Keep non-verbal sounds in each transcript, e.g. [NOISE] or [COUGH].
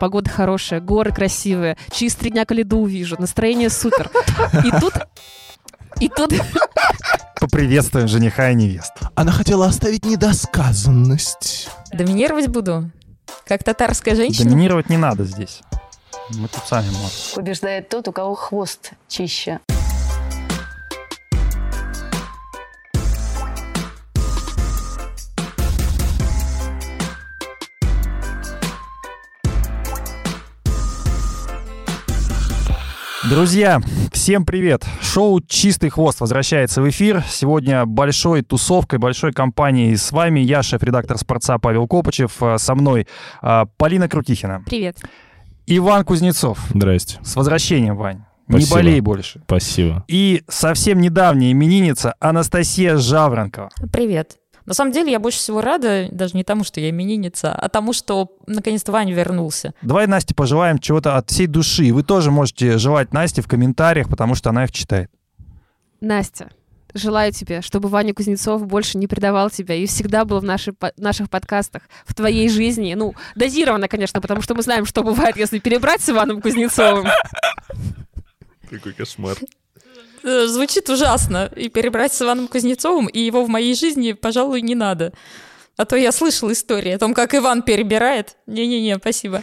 погода хорошая, горы красивые, через три дня Калиду увижу, настроение супер. И тут... И тут... Поприветствуем жениха и невесту. Она хотела оставить недосказанность. Доминировать буду? Как татарская женщина? Доминировать не надо здесь. Мы тут сами можем. Побеждает тот, у кого хвост чище. Друзья, всем привет! Шоу «Чистый хвост» возвращается в эфир. Сегодня большой тусовкой, большой компанией с вами. Я, шеф-редактор «Спорца» Павел Копачев. а, Со мной а, Полина Крутихина. Привет. Иван Кузнецов. Здрасте. С возвращением, Вань. Не Спасибо. болей больше. Спасибо. И совсем недавняя именинница Анастасия Жавронкова. Привет. На самом деле я больше всего рада, даже не тому, что я именинница, а тому, что наконец-то Ваня вернулся. Давай Насте пожелаем чего-то от всей души. Вы тоже можете желать Насте в комментариях, потому что она их читает. Настя, желаю тебе, чтобы Ваня Кузнецов больше не предавал тебя и всегда был в наши, по- наших подкастах, в твоей жизни. Ну, дозированно, конечно, потому что мы знаем, что бывает, если перебрать с Иваном Кузнецовым. Какой кошмар. Э, Звучит ужасно. И перебрать с Иваном Кузнецовым, и его в моей жизни, пожалуй, не надо. А то я слышала истории о том, как Иван перебирает. Не-не-не, спасибо.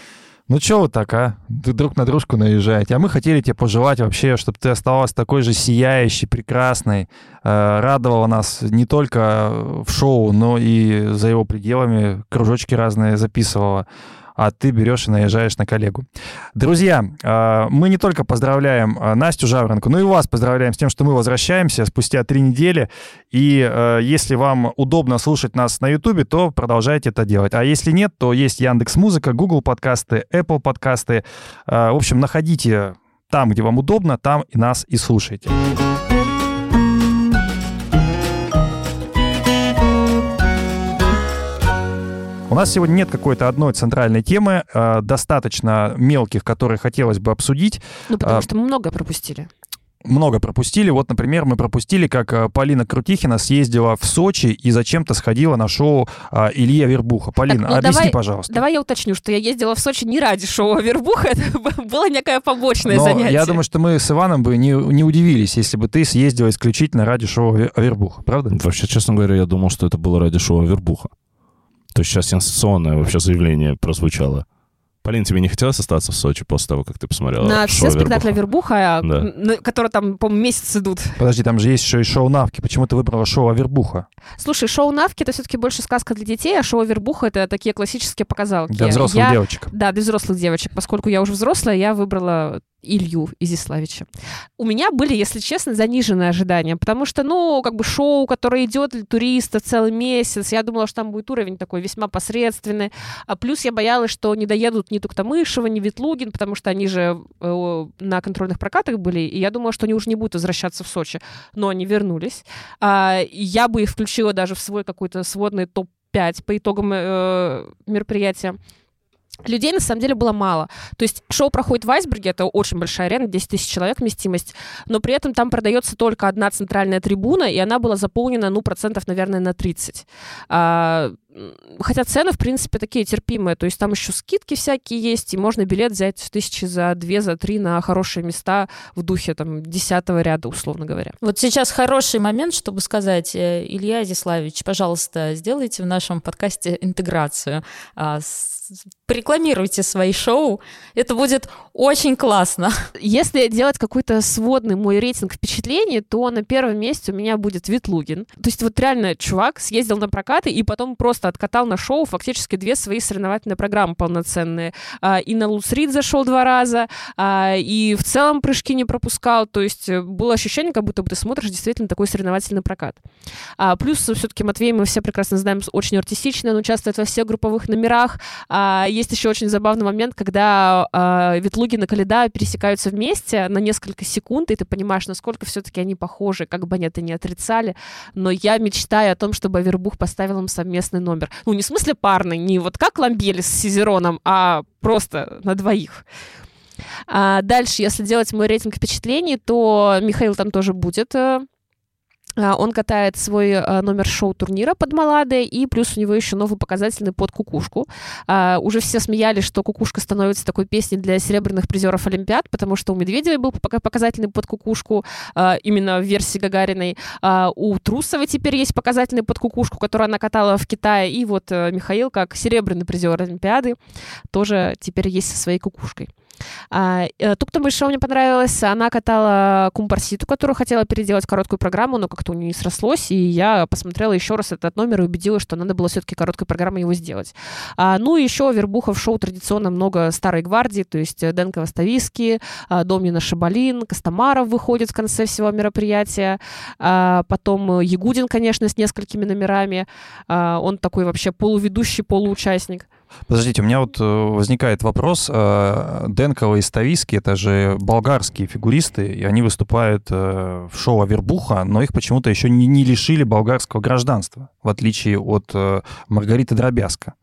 Ну чё вы так, а? Вы друг на дружку наезжаете. А мы хотели тебе пожелать вообще, чтобы ты оставалась такой же сияющей, прекрасной, э, радовала нас не только в шоу, но и за его пределами, кружочки разные записывала. А ты берешь и наезжаешь на коллегу. Друзья, э, мы не только поздравляем э, Настю Жаворонку, но и вас поздравляем с тем, что мы возвращаемся спустя три недели. И э, если вам удобно слушать нас на Ютубе, то продолжайте это делать. А если нет, то есть Яндекс Музыка, Google подкасты, Apple подкасты. В общем, находите там, где вам удобно, там и нас и слушайте. У нас сегодня нет какой-то одной центральной темы, э, достаточно мелких, которые хотелось бы обсудить. Ну, потому А. что мы много пропустили. много пропустили. Вот, например, мы пропустили, как э, Полина Крутихина съездила в Сочи и зачем-то сходила на шоу Илья Вербуха. Полина, Так, ну, объясни, давай- пожалуйста. Давай я уточню, что я ездила в Сочи не ради шоу Вербуха, [LAUGHS] это было некое побочное Но занятие. я думаю, что мы с Иваном бы не, не удивились, если бы ты съездила исключительно ради шоу Вер- Вербуха, правда? Вообще, честно говоря, я думал, что это было ради шоу Вербуха. То есть сейчас сенсационное вообще заявление прозвучало. Полин, тебе не хотелось остаться в Сочи после того, как ты посмотрела На шоу все спектакли Вербуха? Вербуха, Да. м, на- которые там, по-моему, месяц идут. Подожди, там же есть еще и шоу Навки. Почему ты выбрала шоу Вербуха? Слушай, шоу Навки это все-таки больше сказка для детей, а шоу Вербуха это такие классические показалки. Для взрослых Я- девочек. Да, для взрослых девочек. Поскольку я уже взрослая, я выбрала Илью Изиславича. У меня были, если честно, заниженные ожидания, потому что, ну, как бы шоу, которое идет для туриста целый месяц, я думала, что там будет уровень такой весьма посредственный. А плюс я боялась, что не доедут ни Туктамышева, ни Ветлугин, потому что они же э, на контрольных прокатах были, и я думала, что они уже не будут возвращаться в Сочи. Но они вернулись. А, я бы их включила даже в свой какой-то сводный топ-5 по итогам э, мероприятия. Людей на самом деле было мало. То есть шоу проходит в Айсберге, это очень большая арена, 10 тысяч человек вместимость, но при этом там продается только одна центральная трибуна, и она была заполнена, ну, процентов, наверное, на 30. А, м, хотя цены, в принципе, такие терпимые, то есть там еще скидки всякие есть, и можно билет взять в тысячи за две, за три на хорошие места в духе, там, десятого ряда, условно говоря. Вот сейчас хороший момент, чтобы сказать, э, Илья Изяславович, пожалуйста, сделайте в нашем подкасте интеграцию. А, Порекламируйте свои шоу. Это будет очень классно. Если делать какой-то сводный мой рейтинг впечатлений, то на первом месте у меня будет Ветлугин. То есть вот реально чувак съездил на прокаты и потом просто откатал на шоу фактически две свои соревновательные программы полноценные. А, И на Луцрид зашел два раза, а, и в целом прыжки не пропускал. То есть э, было ощущение, как будто бы ты смотришь действительно такой соревновательный прокат. А, Плюс все-таки Матвей, мы все прекрасно знаем, очень артистичный, он участвует во всех групповых номерах. Есть еще очень забавный момент, когда Ветлугин и Каледа пересекаются вместе на несколько секунд, и ты понимаешь, насколько все-таки они похожи, как бы они это не отрицали. Но я мечтаю о том, чтобы Авербух поставил им совместный номер. Ну, не в смысле парный, не вот как Ламбелис с Сизероном, а просто на двоих. А дальше, если делать мой рейтинг впечатлений, то Михаил там тоже будет. Э, А, Он катает свой а, номер шоу-турнира под Малады, и плюс у него еще новый показательный под кукушку. А, Уже все смеялись, что кукушка становится такой песней для серебряных призеров Олимпиад, потому что у Медведевой был пока- показательный под кукушку, а, именно в версии Гагариной. У Трусовой теперь есть показательный под кукушку, который она катала в Китае. И вот э, Михаил, как серебряный призер Олимпиады, тоже теперь есть со своей кукушкой. А, э, Тук-Тук Шоу мне понравилось. Она катала Кумпарситу, которую хотела переделать короткую программу, но как-то у нее не срослось, и я посмотрела еще раз этот номер и убедилась, что надо было все-таки короткой программой его сделать. А, ну и еще Вербуха в шоу традиционно много старой гвардии, то есть э, Денка Востависки, а, Домнина Шабалин, Костомаров выходит в конце всего мероприятия, а, потом э, Ягудин, конечно, с несколькими номерами, А, он такой вообще полуведущий, полуучастник. Подождите, у меня вот э, возникает вопрос. Э, Денкова и Стависки — это же болгарские фигуристы, и они выступают э, в шоу «Авербуха», но их почему-то еще не, лишили болгарского гражданства, в отличие от Маргариты Дробязко.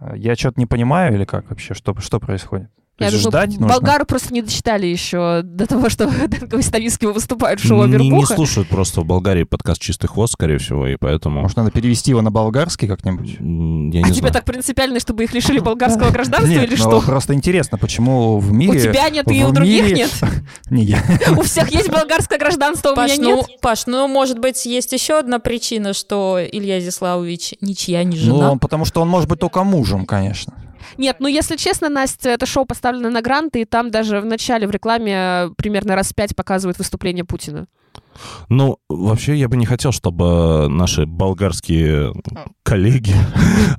Э, Я что-то не понимаю или как вообще? Что, что происходит? То Я есть думаю, ждать нужно? болгары просто не дочитали еще до того, что [LAUGHS] Денкова и Стависки выступают в шоу Не, не слушают просто в Болгарии подкаст «Чистый хвост», скорее всего, и поэтому... Может, надо перевести его на болгарский как-нибудь? Я А не тебе знаю. так принципиально, чтобы их лишили болгарского [LAUGHS] гражданства Нет, или ну, что? просто интересно, почему в У мире... тебя нет и у других мире- нет. [LAUGHS] Не я. У всех есть болгарское гражданство, у Паш, меня ну, нет. Паш, ну, может быть, есть еще одна причина, что Илья Зиславович ничья не жена. Ну, потому что он может быть только мужем, конечно. Нет, ну если честно, Настя, это шоу поставлено на гранты, и там даже в начале в рекламе э, примерно раз пять показывают выступление Путина. Ну, вообще, я бы не хотел, чтобы наши болгарские коллеги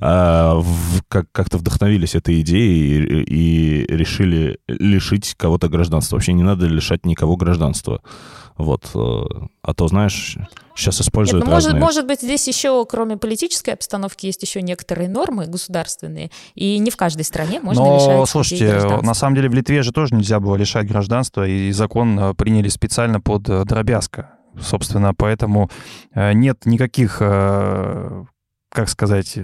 [LAUGHS] как- как-то вдохновились этой идеей и решили лишить кого-то гражданства. Вообще не надо лишать никого гражданства. Вот. э, А то, знаешь, сейчас Нет, используют ну, может, разные... может быть, здесь еще, кроме политической обстановки, есть еще некоторые нормы государственные, и не в каждой стране можно лишать Но, людей слушайте, на самом деле в Литве же тоже нельзя было лишать гражданства, и закон э, приняли специально под э, дробязко. Собственно, поэтому нет никаких, как сказать,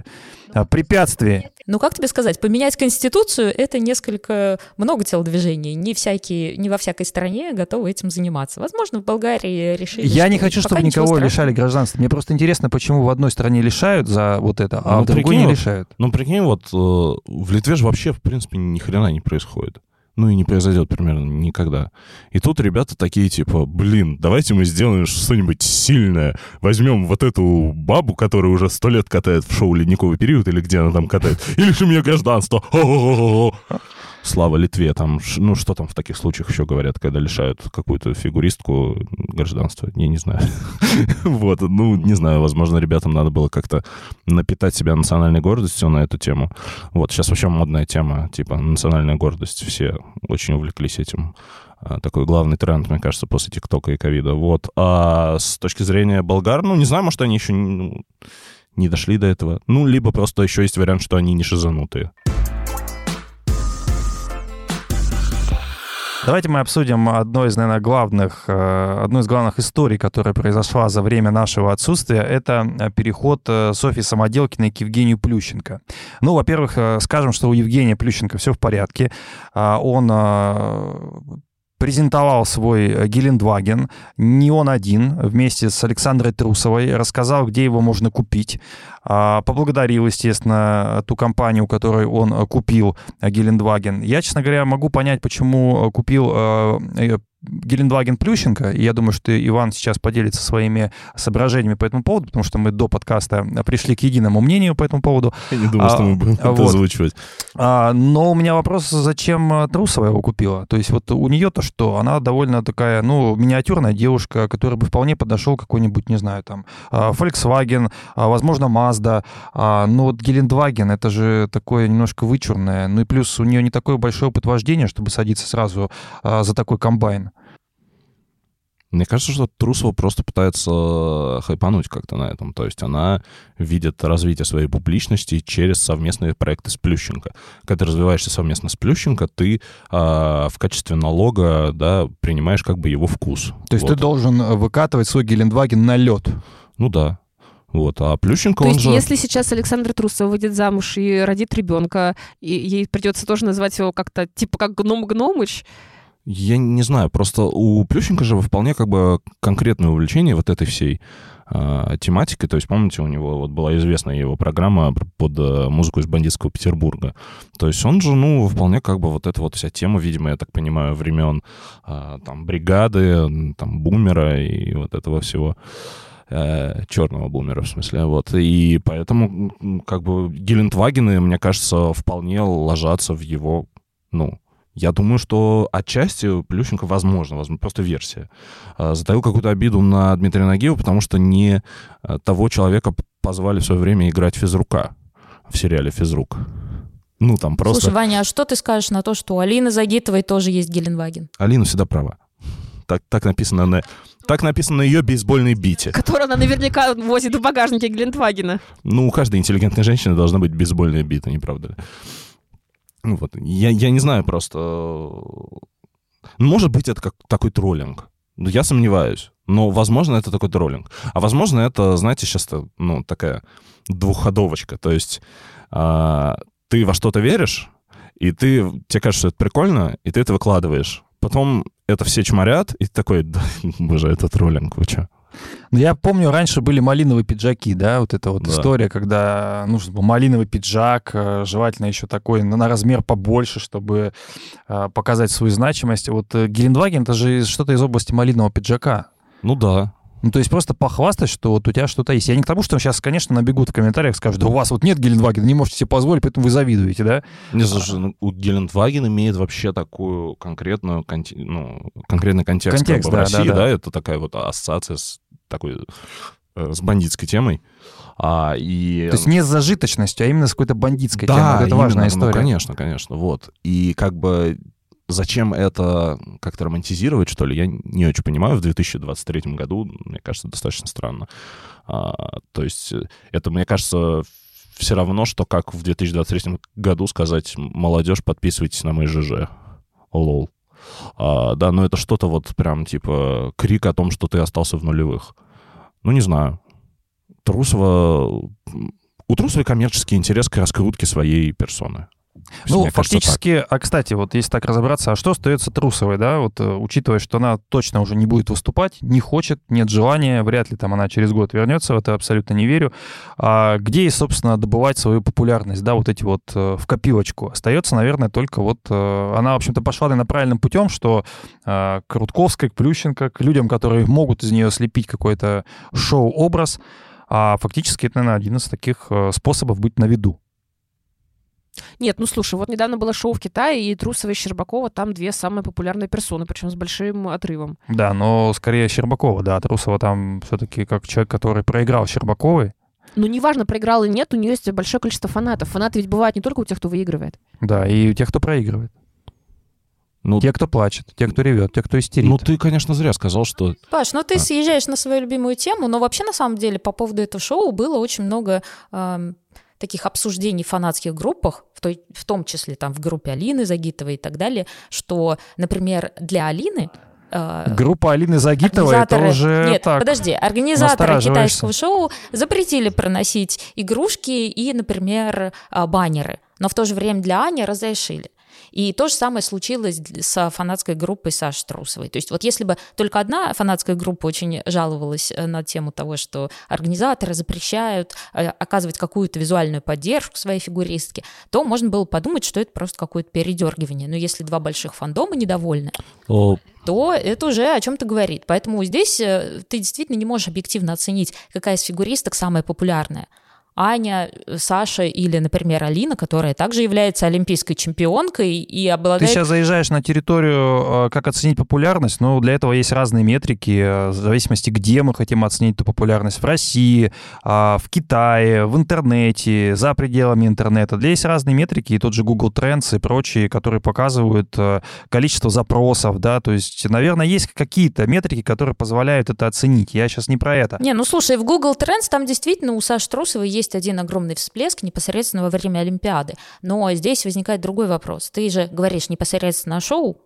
э, препятствий. Ну, как тебе сказать, поменять конституцию — это несколько много телодвижений. Не, всякие, не во всякой стране готовы этим заниматься. Возможно, в Болгарии решили, Я не хочу, чтобы никого страшного. лишали гражданства. Мне просто интересно, почему в одной стране лишают за вот это, а Ну, в другой прикинь, не лишают. Ну, прикинь, вот э, в Литве же вообще, в принципе, ни хрена не происходит. Ну и не произойдет примерно никогда. И тут ребята такие, типа, блин, давайте мы сделаем что-нибудь сильное. Возьмем вот эту бабу, которая уже сто лет катает в шоу «Ледниковый период» или где она там катает, и лишим ее гражданства. Слава Литве, там, ну что там в таких случаях еще говорят, когда лишают какую-то фигуристку гражданства, я не знаю. [LAUGHS] Вот, ну, не знаю, возможно, ребятам надо было как-то напитать себя национальной гордостью на эту тему. Вот, сейчас вообще модная тема, типа, национальная гордость, все очень увлеклись этим. А, Такой главный тренд, мне кажется, после ТикТока и ковида. Вот. А с точки зрения болгар, ну, не знаю, может, они еще не, ну, не дошли до этого. Ну, либо просто еще есть вариант, что они не шизанутые. Давайте мы обсудим одно из, наверное, главных, э, одну из главных историй, которая произошла за время нашего отсутствия. Это э, переход э, Софьи Самоделкиной к Евгению Плющенко. Ну, во-первых, скажем, что у Евгения Плющенко все в порядке. А, Он презентовал свой э, Гелендваген, не он один, вместе с Александрой Трусовой, рассказал, где его можно купить, А, поблагодарил, естественно, ту компанию, у которой он э, купил э, Гелендваген. Я, честно говоря, могу понять, почему купил Гелендваген Плющенко, и я думаю, что Иван сейчас поделится своими соображениями по этому поводу, потому что мы до подкаста пришли к единому мнению по этому поводу. Я не думаю, А, что мы будем это вот. озвучивать. А, но у меня вопрос, зачем э, Трусова его купила? То есть вот у нее-то что? Она довольно такая, ну, миниатюрная девушка, которая бы вполне подошел какой-нибудь, не знаю, там, а, Volkswagen, а, возможно, Mazda. А, Ну вот Гелендваген, это же такое немножко вычурное. Ну и плюс у нее не такой большой опыт вождения, чтобы садиться сразу а, за такой комбайн. Мне кажется, что Трусова просто пытается э, хайпануть как-то на этом. То есть она видит развитие своей публичности через совместные проекты с Плющенко. Когда ты развиваешься совместно с Плющенко, ты а, в качестве налога да, принимаешь как бы его вкус. То есть Вот. ты должен э, выкатывать свой Гелендваген на лед. Ну да. Вот. А Плющенко, То он есть, же... если сейчас Александра Трусова выйдет замуж и родит ребенка, и ей придется тоже назвать его как-то типа как гном Гномыч, Я не знаю, просто у Плющенко же вполне как бы конкретное увлечение вот этой всей э, тематикой. То есть, помните, у него вот была известная его программа под э, музыку из бандитского Петербурга. То есть он же, ну, вполне как бы вот эта вот вся тема, видимо, я так понимаю, времен э, там бригады, там бумера и вот этого всего э, черного бумера, в смысле, вот. И поэтому, как бы, Гелендвагены, мне кажется, вполне ложатся в его, ну, я думаю, что отчасти Плющенко, возможно, возможно просто версия, э, затаил какую-то обиду на Дмитрия Нагиева, потому что не э, того человека позвали в свое время играть физрука в сериале «Физрук». Ну, там просто... Слушай, Ваня, а что ты скажешь на то, что у Алины Загитовой тоже есть Геленваген? Алина всегда права. Так, так написано на... Так написано на ее бейсбольной бите. Который она наверняка возит в багажнике Глинтвагена. Ну, у каждой интеллигентной женщины должна быть бейсбольная бита, не правда ли? Ну вот, я, я не знаю просто... Ну, Может быть, это как такой троллинг. Ну, Я сомневаюсь. Но, возможно, это такой троллинг. А возможно, это, знаете, сейчас ну, такая двухходовочка. То есть а, ты во что-то веришь, и ты, тебе кажется, что это прикольно, и ты это выкладываешь. Потом это все чморят, и ты такой, да, [LAUGHS] боже, это троллинг, вы что? Ну, я помню, раньше были малиновые пиджаки, да, вот эта вот Да. история, когда нужен был малиновый пиджак, э, желательно еще такой на размер побольше, чтобы э, показать свою значимость. Вот э, Гелендваген, это же что-то из области малинового пиджака. Ну да. Ну, то есть просто похвастать, что вот у тебя что-то есть. Я не к тому, что сейчас, конечно, набегут в комментариях, скажут, да у вас вот нет Гелендвагена, не можете себе позволить, поэтому вы завидуете, да? Не, слушай, ну, у Гелендваген имеет вообще такую конкретную, ну, конкретный контекст, Контекст, как бы в да, да, России, да. да, это такая вот ассоциация с такой, э, с бандитской темой. А, и... То есть не с зажиточностью, а именно с какой-то бандитской темой. да, Вот это именно, важная ну, история. конечно, конечно, вот. И как бы зачем это как-то романтизировать, что ли, я не очень понимаю. В 2023 году, мне кажется, достаточно странно. А, то есть э, это, мне кажется, все равно, что как в 2023 году сказать «молодежь, подписывайтесь на мой ЖЖ». Лол. А, да, но это что-то вот прям типа крик о том, что ты остался в нулевых. Ну, не знаю. Трусова... У Трусовой коммерческий интерес к раскрутке своей персоны. Ну, Мне кажется, фактически, а кстати, вот если так разобраться, а что остается Трусовой, да, вот э, учитывая, что она точно уже не будет выступать, не хочет, нет желания, вряд ли там она через год вернется, в это абсолютно не верю. А где ей, собственно, добывать свою популярность, да, вот эти вот э, в копилочку? Остается, наверное, только вот э, она, в общем-то, пошла наверное, правильным путем, что к Рудковской, к Плющенко, к людям, которые могут из нее слепить какой-то шоу-образ, а фактически это, наверное, один из таких способов быть на виду. Нет, ну слушай, вот недавно было шоу в Китае, и Трусова и Щербакова там две самые популярные персоны, причем с большим отрывом. Да, но скорее Щербакова, да. Трусова там все-таки как человек, который проиграл Щербаковой. Ну, неважно, проиграл или нет, у нее есть большое количество фанатов. Фанаты ведь бывают не только у тех, кто выигрывает. Да, и у тех, кто проигрывает. Ну, Те, кто плачет, те, кто ревет, те, кто истерит. ну, ты, конечно, зря сказал, что... Паш, ну ты А. съезжаешь на свою любимую тему, но вообще на самом деле по поводу этого шоу было очень много эм, таких обсуждений в фанатских группах, в, той, в том числе там в группе Алины Загитовой и так далее, что, например, для Алины э, Группа Алины Загитовой, это уже Нет, так. подожди, организаторы китайского шоу запретили проносить игрушки и, например, а, баннеры, но в то же время для Ани разрешили. И то же самое случилось с фанатской группой Саши Трусовой. То есть вот если бы только одна фанатская группа очень жаловалась э, на тему того, что организаторы запрещают э, оказывать какую-то визуальную поддержку своей фигуристке, то можно было подумать, что это просто какое-то передергивание. Но если два больших фандома недовольны, О, то это уже о чем-то говорит. Поэтому здесь э, ты действительно не можешь объективно оценить, какая из фигуристок самая популярная. Аня, Саша или, например, Алина, которая также является олимпийской чемпионкой и Ты обладает... сейчас заезжаешь на территорию, э, как оценить популярность, но для этого есть разные метрики, э, в зависимости, где мы хотим оценить эту популярность. В России, а, в Китае, в интернете, за пределами интернета. Для есть разные метрики, и тот же Google Trends и прочие, которые показывают э, количество запросов, да, то есть, наверное, есть какие-то метрики, которые позволяют это оценить. Я сейчас не про это. Не, ну слушай, в Google Trends там действительно у Саши Трусовой есть один огромный всплеск непосредственно во время Олимпиады. Но здесь возникает другой вопрос. Ты же говоришь непосредственно о шоу,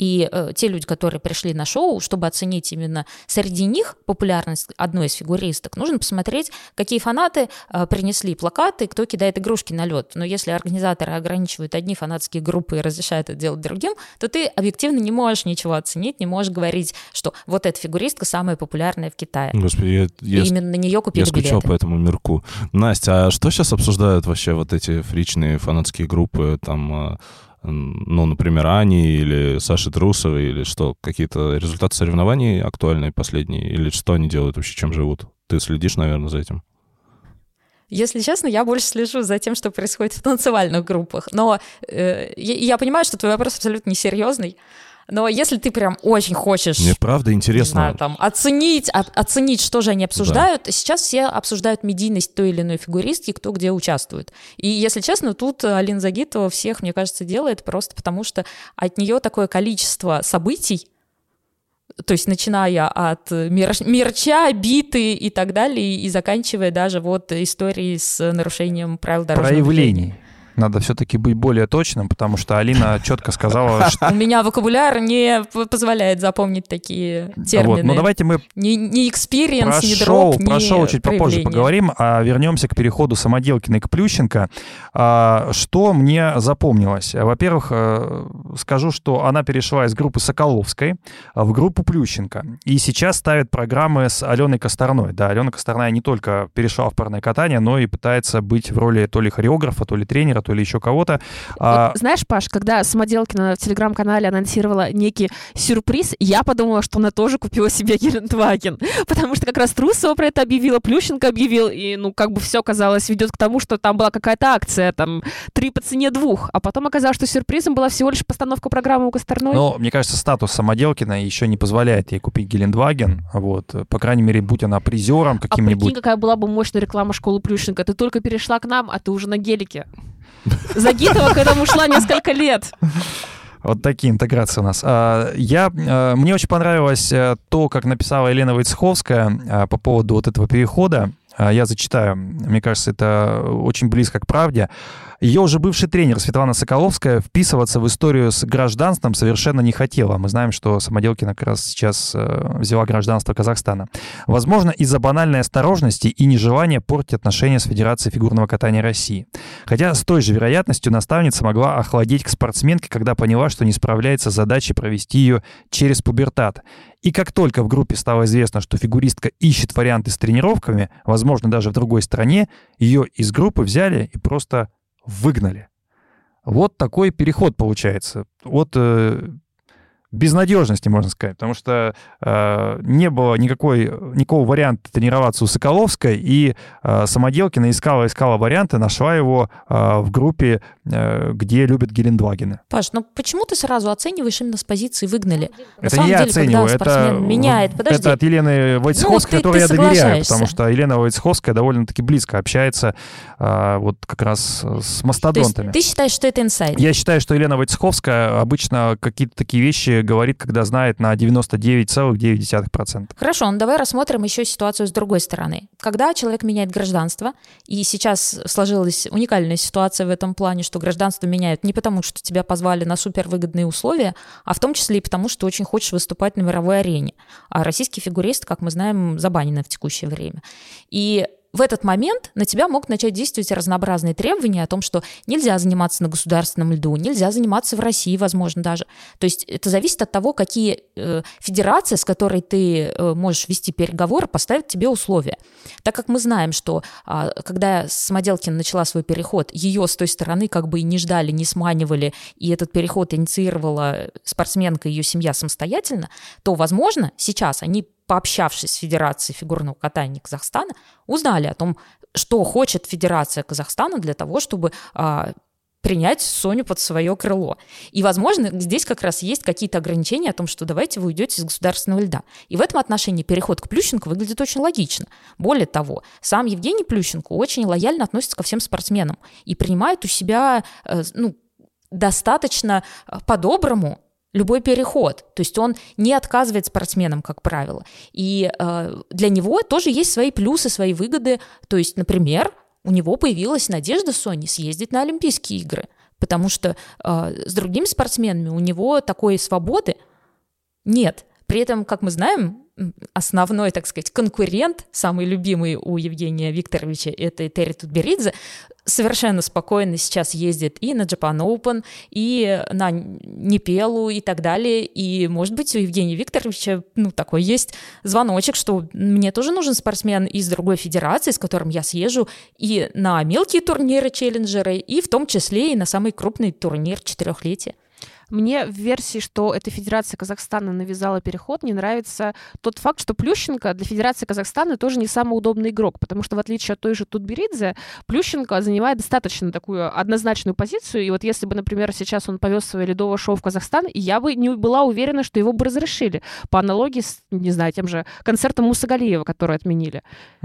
И э, те люди, которые пришли на шоу, чтобы оценить именно среди них популярность одной из фигуристок, нужно посмотреть, какие фанаты э, принесли плакаты, кто кидает игрушки на лед. Но если организаторы ограничивают одни фанатские группы и разрешают это делать другим, то ты объективно не можешь ничего оценить, не можешь говорить, что вот эта фигуристка самая популярная в Китае. Господи, я, я, именно на нее купили я скучал билеты. по этому мирку. Настя, а что сейчас обсуждают вообще вот эти фричные фанатские группы, там, э, ну, например, Ани или Саши Трусовой, или что, какие-то результаты соревнований актуальные последние, или что они делают вообще, чем живут? Ты следишь, наверное, за этим? Если честно, я больше слежу за тем, что происходит в танцевальных группах. Но э, я, понимаю, что твой вопрос абсолютно несерьезный. Но если ты прям очень хочешь... Мне правда интересно. знаю, там, оценить, о- оценить, что же они обсуждают. Сейчас все обсуждают медийность той или иной фигуристки, кто где участвует. И, если честно, тут Алина Загитова всех, мне кажется, делает просто потому, что от нее такое количество событий, то есть начиная от мер- мерча, биты и так далее, и заканчивая даже вот историей с нарушением правил дорожного движения. Надо все-таки быть более точным, потому что Алина [LAUGHS] четко сказала, [LAUGHS] что... У меня вокабуляр не позволяет запомнить такие Вот. термины. Ну давайте мы про ни шоу, дроп, про шоу чуть попозже поговорим, а вернемся к переходу Самоделкиной к Плющенко. А, Что мне запомнилось? Во-первых, э, скажу, что она перешла из группы Соколовской в группу Плющенко. И сейчас ставит программы с Аленой Косторной. Да, Алена Косторная не только перешла в парное катание, но и пытается быть в роли то ли хореографа, то ли тренера, то ли еще кого-то. А, Вот знаешь, Паш, когда Самоделкина в телеграм-канале анонсировала некий сюрприз, я подумала, что она тоже купила себе Гелендваген, [LAUGHS] потому что как раз Трусова про это объявила, Плющенко объявил, и ну как бы все казалось ведет к тому, что там была какая-то акция, там три по цене двух, а потом оказалось, что сюрпризом была всего лишь постановка программы у Косторной. Но, мне кажется, статус Самоделкина еще не позволяет ей купить Гелендваген. Вот. По крайней мере, будь она призером а прикинь, каким-нибудь. какая была бы мощная реклама школы Плющенко. Ты только перешла к нам, а ты уже на гелике. Загитова к этому шла несколько лет. Вот такие интеграции у нас. А, Я, э, мне очень понравилось э, то, как написала Елена Войцеховская э, по поводу вот этого перехода. А, Я зачитаю. Мне кажется, это очень близко к правде. Ее уже бывший тренер Светлана Соколовская вписываться в историю с гражданством совершенно не хотела. Мы знаем, что Самоделкина как раз сейчас э, взяла гражданство Казахстана. Возможно, из-за банальной осторожности и нежелания портить отношения с Федерацией фигурного катания России. Хотя с той же вероятностью наставница могла охладеть к спортсменке, когда поняла, что не справляется с задачей провести ее через пубертат. И как только в группе стало известно, что фигуристка ищет варианты с тренировками, возможно, даже в другой стране, ее из группы взяли и просто выгнали. Вот такой переход получается. Вот э, безнадежности, можно сказать, потому что э, не было никакой, никакого варианта тренироваться у Соколовской, и э, Самоделкина искала, искала варианты, нашла его э, в группе, э, где любят Гелендвагены. Паш, ну почему ты сразу оцениваешь именно с позиции «выгнали»? На это не я деле, оцениваю, это, спортсмен меняет... Подожди, это от Елены Войцеховской, Ну, ты- которой ты я доверяю, потому что Елена Войцеховская довольно-таки близко общается э, вот как раз с то есть мастодонтами. ты считаешь, что это инсайд? Я считаю, что Елена Войцеховская обычно какие-то такие вещи говорит, когда знает на 99,9%. Хорошо, ну давай рассмотрим еще ситуацию с другой стороны. Когда человек меняет гражданство, и сейчас сложилась уникальная ситуация в этом плане, что гражданство меняют не потому, что тебя позвали на супервыгодные условия, а в том числе и потому, что очень хочешь выступать на мировой арене. А российский фигурист, как мы знаем, забанен в текущее время. И в этот момент на тебя могут начать действовать разнообразные требования о том, что нельзя заниматься на государственном льду, нельзя заниматься в России, возможно, даже. То есть это зависит от того, какие э, федерации, с которой ты э, можешь вести переговоры, поставят тебе условия. Так как мы знаем, что а, когда Самоделкина начала свой переход, ее с той стороны как бы и не ждали, не сманивали, и этот переход инициировала спортсменка и ее семья самостоятельно, то, возможно, сейчас они пообщавшись с Федерацией фигурного катания Казахстана, узнали о том, что хочет Федерация Казахстана для того, чтобы а, принять Соню под свое крыло. И, возможно, здесь как раз есть какие-то ограничения о том, что давайте вы уйдете из государственного льда. И в этом отношении переход к Плющенко выглядит очень логично. Более того, сам Евгений Плющенко очень лояльно относится ко всем спортсменам и принимает у себя э, ну, достаточно э, по-доброму любой переход. То есть он не отказывает спортсменам, как правило. И э, для него тоже есть свои плюсы, свои выгоды. То есть, например, у него появилась надежда Сони съездить на Олимпийские игры. потому что э, с другими спортсменами у него такой свободы нет. При этом, как мы знаем, основной, так сказать, конкурент, самый любимый у Евгения Викторовича, это Терри Тутберидзе, совершенно спокойно сейчас ездит и на Japan Open, и на Непелу и так далее. И, может быть, у Евгения Викторовича, ну, такой есть звоночек, что мне тоже нужен спортсмен из другой федерации, с которым я съезжу и на мелкие турниры, челленджеры, и в том числе и на самый крупный турнир четырехлетия. Мне в версии, что эта Федерация Казахстана навязала переход, не нравится тот факт, что Плющенко для Федерации Казахстана тоже не самый удобный игрок, потому что в отличие от той же Тутберидзе, Плющенко занимает достаточно такую однозначную позицию, и вот если бы, например, сейчас он повез свое ледовое шоу в Казахстан, я бы не была уверена, что его бы разрешили, по аналогии с, не знаю, тем же концертом Мусагалиева, который отменили.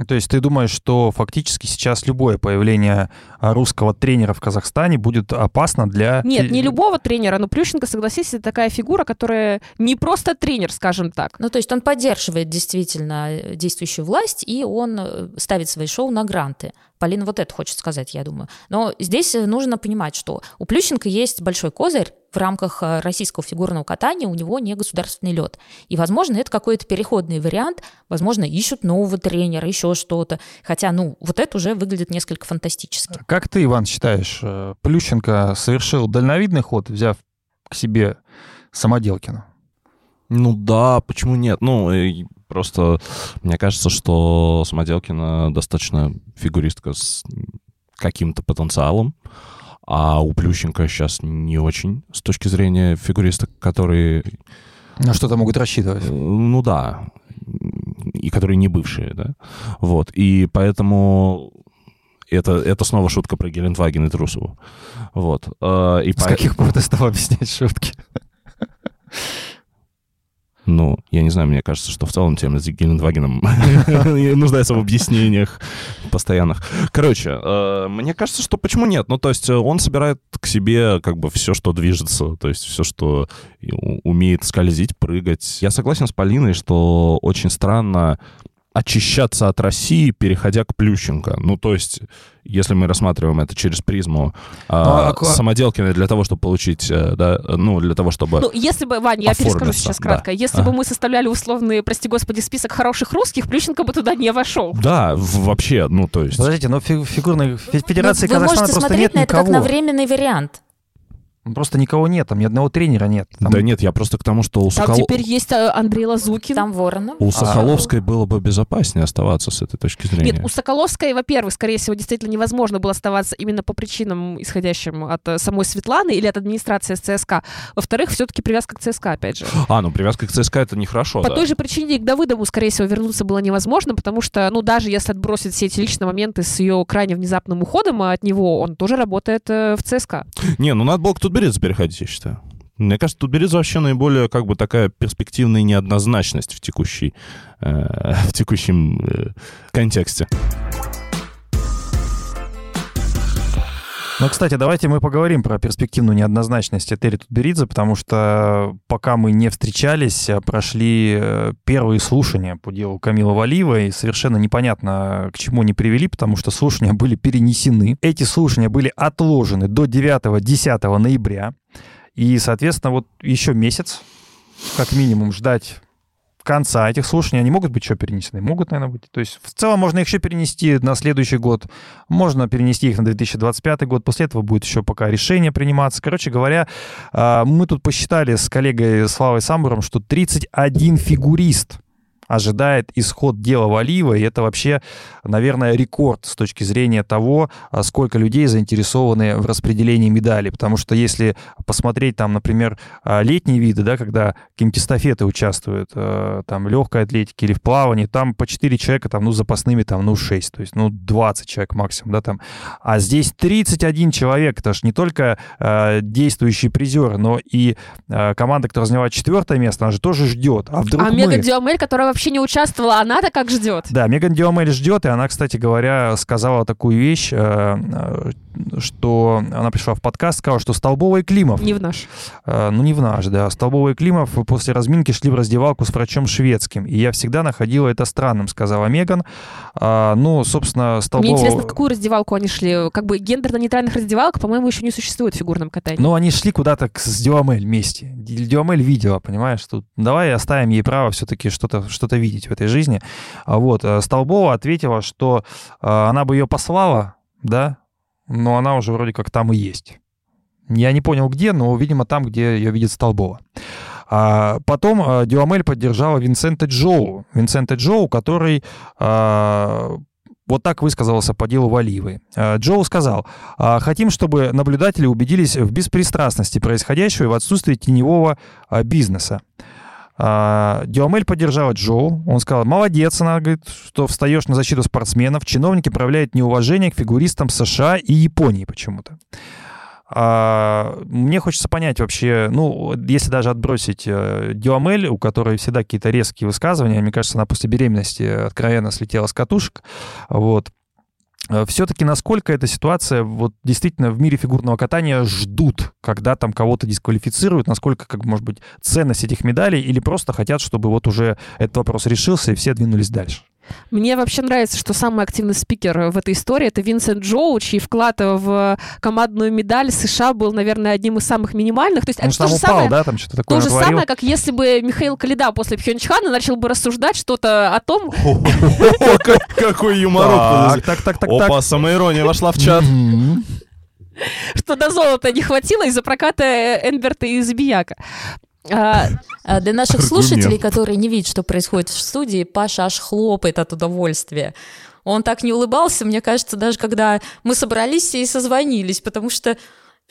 То есть ты думаешь, что фактически сейчас любое появление а, русского тренера в Казахстане будет опасно для... Нет, не любого тренера, но Плющенко Ющенко, согласись, это такая фигура, которая не просто тренер, скажем так. Ну, то есть он поддерживает действительно э, действующую власть, и он э, ставит свои шоу на гранты. Полина вот это хочет сказать, я думаю. Но здесь э, нужно понимать, что у Плющенко есть большой козырь, в рамках российского фигурного катания у него не государственный лед. И, возможно, это какой-то переходный вариант, возможно, ищут нового тренера, еще что-то. Хотя, ну, вот это уже выглядит несколько фантастически. Как ты, Иван, считаешь, Плющенко совершил дальновидный ход, взяв к себе Самоделкина? Ну да, почему нет? Ну, просто мне кажется, что Самоделкина достаточно фигуристка с каким-то потенциалом, а у Плющенко сейчас не очень с точки зрения фигуристок, которые... На что-то могут рассчитывать. Э, ну да, и которые не бывшие, да. Вот, и поэтому это, это снова шутка про Гелендваген и Трусову. Вот. Э, и С по... каких пор ты стал объяснять шутки? Ну, я не знаю, мне кажется, что в целом тема с Гелендвагеном [LAUGHS] нуждается в объяснениях постоянных. Короче, э, мне кажется, что почему нет? Ну, то есть он собирает к себе как бы все, что движется, то есть все, что умеет скользить, прыгать. Я согласен с Полиной, что очень странно очищаться от России, переходя к Плющенко. Ну, то есть, если мы рассматриваем это через призму а, а, самоделкина для того, чтобы получить, э, да, ну, для того, чтобы Ну, если бы, Ваня, я перескажу сейчас кратко. Да. Если ага. бы мы составляли условный, прости господи, список хороших русских, Плющенко бы туда не вошел. Да, вообще, ну, то есть... Подождите, но фигурной федерации ну, Казахстана просто нет на никого. это как на временный вариант. Просто никого нет, там ни одного тренера нет. Там... Да нет, я просто к тому, что у Сокол... Там теперь есть э, Андрей Лазукин. Там Воронов. У Соколовской а... было бы безопаснее оставаться с этой точки зрения. Нет, у Соколовской, во-первых, скорее всего, действительно невозможно было оставаться именно по причинам, исходящим от э, самой Светланы или от администрации ЦСКА. Во-вторых, все-таки привязка к ЦСКА, опять же. А, ну привязка к ЦСКА это нехорошо, По да. той же причине и к Давыдову, скорее всего, вернуться было невозможно, потому что, ну, даже если отбросить все эти личные моменты с ее крайне внезапным уходом от него, он тоже работает э, в ЦСКА. Не, ну надо было к Тутберидзе переходить, считаю. Мне кажется, тут берется вообще наиболее как бы такая перспективная неоднозначность в, текущей, э, [LAUGHS] в текущем э, контексте. Ну, кстати, давайте мы поговорим про перспективную неоднозначность Этери Тутберидзе, потому что пока мы не встречались, а прошли э, первые слушания по делу Камила Валиева, и совершенно непонятно, к чему они привели, потому что слушания были перенесены. Эти слушания были отложены до 9-10 ноября. И, соответственно, вот еще месяц, как минимум, ждать конца этих слушаний, они могут быть еще перенесены? Могут, наверное, быть. То есть в целом можно их еще перенести на следующий год, можно перенести их на 2025 год, после этого будет еще пока решение приниматься. Короче говоря, а, мы тут посчитали с коллегой Славой Самбуром, что 31 фигурист ожидает исход дела Валиева, и это вообще, наверное, рекорд с точки зрения того, а, сколько людей заинтересованы в распределении медалей, потому что если посмотреть там, например, а, летние виды, да, когда какие-нибудь эстафеты участвуют, а, там, легкой атлетики или в плавании, там по 4 человека, там, ну, запасными, там, ну, 6, то есть, ну, 20 человек максимум, да, там, а здесь 31 человек, это же не только э, действующие призеры, но и э, команда, которая занимает четвертое место, она же тоже ждет, а вдруг а мы... Мега Диомель, которая вообще не участвовала, она-то как ждет? Да, Меган Диомель ждет, и она, кстати говоря, сказала такую вещь, э, э, что она пришла в подкаст, сказала, что Столбова и Климов... Не в наш. Э, ну, не в наш, да. Столбова и Климов после разминки шли в раздевалку с врачом шведским. И я всегда находила это странным, сказала Меган. А, ну, собственно, Столбова... Мне интересно, в какую раздевалку они шли? Как бы гендерно-нейтральных раздевалок, по-моему, еще не существует в фигурном катании. Ну, они шли куда-то с Дюамель вместе. Дюамель видела, понимаешь? Тут давай оставим ей право все-таки что-то что видеть в этой жизни. А вот. Э, Столбова ответила, что э, она бы ее послала, да, но она уже вроде как там и есть. Я не понял где, но, видимо, там, где ее видит Столбова. А потом а, Дюамель поддержала Винсента Джоу. Винсента Джоу, который а, вот так высказался по делу Валивы. А, Джоу сказал, «А, хотим, чтобы наблюдатели убедились в беспристрастности происходящего и в отсутствии теневого а. Дюамель поддержала Джоу. Он сказал, молодец, она говорит, что встаешь на защиту спортсменов. Чиновники проявляют неуважение к фигуристам США и Японии почему-то. А, мне хочется понять вообще, ну, если даже отбросить э, Дюамель, у которой всегда какие-то резкие высказывания, мне кажется, она после беременности откровенно слетела с катушек, вот, все-таки насколько эта ситуация вот действительно в мире фигурного катания ждут, когда там кого-то дисквалифицируют, насколько, как может быть, ценность этих медалей или просто хотят, чтобы вот уже этот вопрос решился и все двинулись дальше? Мне вообще нравится, что самый активный спикер в этой истории это Винсент Джоу, чей вклад в командную медаль США был, наверное, одним из самых минимальных. То есть Он это то же упал, самое, да, там что-то такое То же натворил. самое, как если бы Михаил Калида после Пхенчхана начал бы рассуждать что-то о том... [LAUGHS] Какой юморок. Так, так, так, так, Опа, самоирония вошла в чат. [LAUGHS] Что до золота не хватило из-за проката Энберта и Забияка. А, А Для наших Аргумент. слушателей, которые не видят, что происходит в студии, Паша аж хлопает от удовольствия. Он так не улыбался, мне кажется, даже когда мы собрались и созвонились, потому что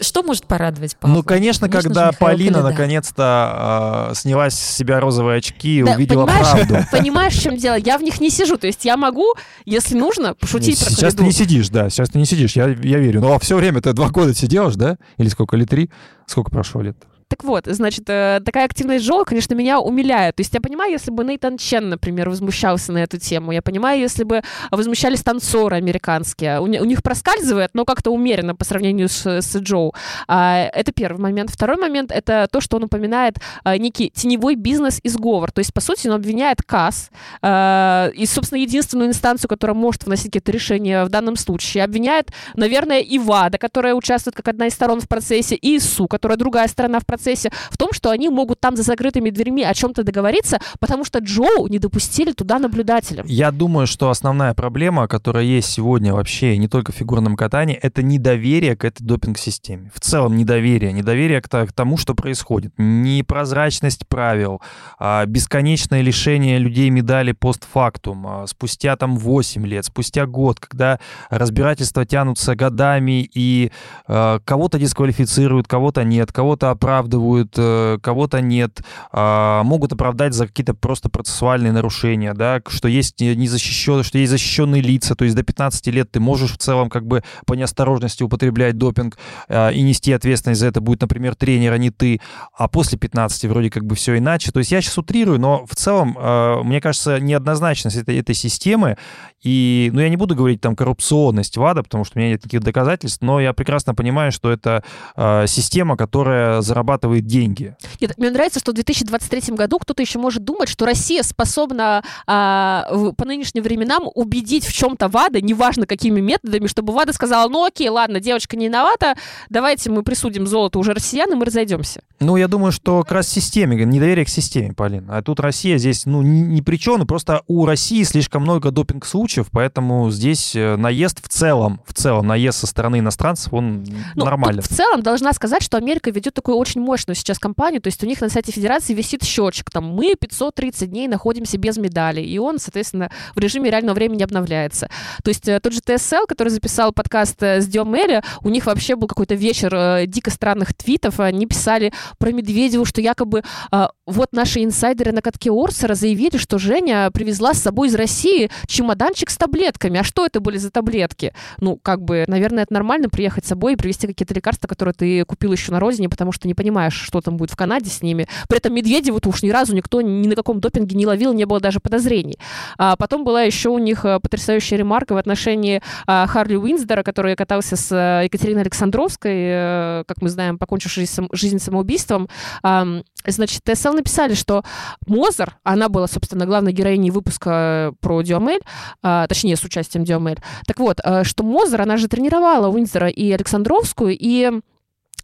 что может порадовать Павла? Ну, конечно, же, когда Полина наконец-то э, сняла с себя розовые очки и да, увидела понимаешь, правду. [LAUGHS] понимаешь, в чем дело? Я в них не сижу. То есть я могу, если нужно, пошутить про Сейчас ты не сидишь, да, сейчас ты не сидишь, я, я верю. Но все время ты два года сидела, да? Или сколько, или три? Сколько прошло лет? Так вот, значит, э, такая активность Джоа, конечно, меня умиляет. То есть я понимаю, если бы Нейтан Чен, например, возмущался на эту тему, я понимаю, если бы возмущались танцоры американские, у, ни- у них проскальзывает, но как-то умеренно по сравнению с, с Джоу. А, это первый момент. Второй момент — это то, что он упоминает а, некий теневой бизнес и сговор. То есть, по сути, он обвиняет КАС а, и, собственно, единственную инстанцию, которая может вносить какие-то решения в данном случае. Обвиняет, наверное, и ВАДА, которая участвует как одна из сторон в процессе, и ИСУ, которая другая сторона в процессе, в том, что они могут там за закрытыми дверьми о чем-то договориться, потому что Джоу не допустили туда наблюдателя. Я думаю, что основная проблема, которая есть сегодня вообще, не только в фигурном катании, это недоверие к этой допинг-системе. В целом недоверие. Недоверие к тому, что происходит. Непрозрачность правил, а, бесконечное лишение людей медали постфактум, а, спустя там 8 лет, спустя год, когда разбирательства тянутся годами, и а, кого-то дисквалифицируют, кого-то нет, кого-то оправдывают, э, кого-то нет, а, могут оправдать за какие-то просто процессуальные нарушения, да, что есть незащищенные, что есть защищенные лица, то есть до 15 лет ты можешь в целом как бы по неосторожности употреблять допинг а, и нести ответственность за это будет, например, тренер, а не ты, а после 15 вроде как бы все иначе. То есть я сейчас утрирую, но в целом, э, мне кажется, неоднозначность этой, этой системы, и, ну, я не буду говорить там коррупционность ВАДА, потому что у меня нет никаких доказательств, но я прекрасно понимаю, что это система, которая зарабатывает деньги. Нет, мне нравится, что в 2023 году кто-то еще может думать, что Россия способна а, по нынешним временам убедить в чем-то ВАДА, неважно какими методами, чтобы ВАДА сказала, ну окей, ладно, девочка не виновата, давайте мы присудим золото уже россиян, и мы разойдемся. Ну, я думаю, что как раз системе, недоверие к системе, Полин. А тут Россия здесь, ну, ни, при чем, ну, просто у России слишком много допинг-случаев, поэтому здесь э, наезд в целом, в целом, наезд со стороны иностранцев, он Ну, нормален. в целом должна сказать, что Америка ведет такую очень мощную сейчас кампанию, то есть у них на сайте Федерации висит счетчик, там мы 530 дней находимся без медали, и он, соответственно, в режиме реального времени обновляется. То есть э, тот же ТСЛ, который записал подкаст э, с Диом Мэри, у них вообще был какой-то вечер э, дико странных твитов, они писали про Медведеву, что якобы вот наши инсайдеры на катке Орсера заявили, что Женя привезла с собой из России чемоданчик с таблетками. А что это были за таблетки? Ну, как бы, наверное, это нормально приехать с собой и привезти какие-то лекарства, которые ты купил еще на родине, потому что не понимаешь, что там будет в Канаде с ними. При этом Медведеву-то уж ни разу никто ни на каком допинге не ловил, не было даже подозрений. А потом была еще у них э, потрясающая ремарка в отношении а, Харли Уинсдора, который катался с э, Екатериной Александровской, э, как мы знаем, покончившей жизнь самоубийством. А, значит, ТСЛ написали, что Мозер, она была, собственно, главной героиней выпуска про Диомель, а, точнее, с участием Диомель. Так вот, что Мозер, она же тренировала Уинсдора и Александровскую, и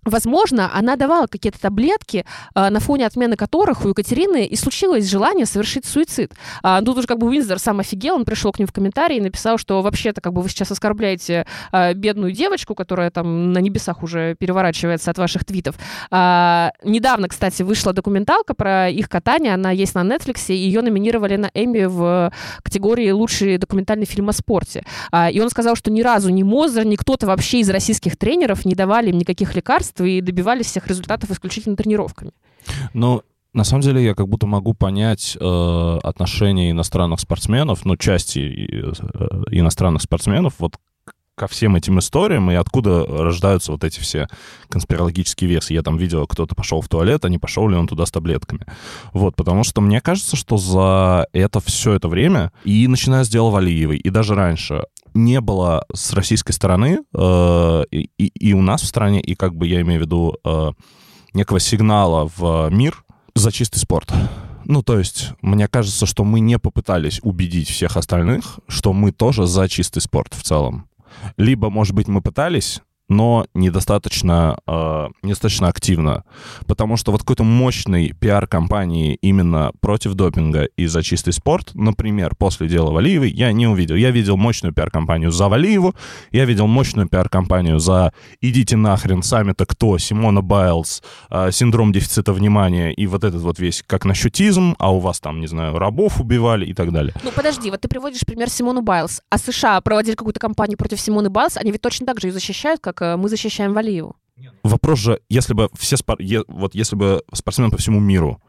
Возможно, она давала какие-то таблетки, а, на фоне отмены которых у Екатерины и случилось желание совершить суицид. А, тут уже как бы Уинзер сам офигел, он пришел к ним в комментарии и написал, что вообще-то как бы вы сейчас оскорбляете а, бедную девочку, которая там на небесах уже переворачивается от ваших твитов. Недавно, кстати, вышла документалка про их катание, она есть на Netflix, и ее номинировали на Эмми в категории «Лучший документальный фильм о спорте». И он сказал, что ни разу ни Мозер, ни кто-то вообще из российских тренеров не давали им никаких лекарств, лекарств и добивались всех результатов исключительно тренировками. Ну, на самом деле я как будто могу понять э, отношение иностранных спортсменов, ну, части э, иностранных спортсменов вот ко всем этим историям и откуда рождаются вот эти все конспирологические версии. Я там видел, кто-то пошел в туалет, а не пошел ли он туда с таблетками. Вот, потому что мне кажется, что за это все это время, и начиная с дела Валиевой, и даже раньше, не было с российской стороны э, и, и у нас в стране, и как бы я имею в виду э, некого сигнала в мир за чистый спорт. Ну, то есть, мне кажется, что мы не попытались убедить всех остальных, что мы тоже за чистый спорт в целом. Либо, может быть, мы пытались, но недостаточно, э, недостаточно активно. Потому что вот какой-то мощный пиар компании именно против допинга и за чистый спорт, например, после дела Валиевой, я не увидел. Я видел мощную пиар-компанию за Валиеву, я видел мощную пиар-компанию за «идите нахрен, сами-то кто?» Симона Байлз, э, синдром дефицита внимания и вот этот вот весь как насчетизм, а у вас там, не знаю, рабов убивали и так далее. Ну, подожди, вот ты приводишь пример Симону Байлз, а США проводили какую-то кампанию против Симоны Байлз, они ведь точно так же ее защищают, как мы защищаем Валиеву. Вопрос же, если бы все спор... вот если бы спортсмены по всему миру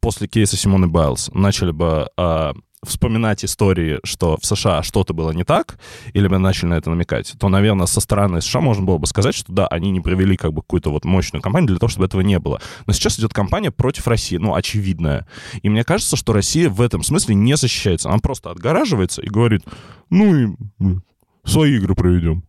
после кейса Симоны Байлз начали бы э, вспоминать истории, что в США что-то было не так, или бы начали на это намекать, то, наверное, со стороны США можно было бы сказать, что да, они не провели как бы какую-то вот мощную кампанию для того, чтобы этого не было. Но сейчас идет кампания против России, ну, очевидная. И мне кажется, что Россия в этом смысле не защищается. Она просто отгораживается и говорит, ну и свои игры проведем.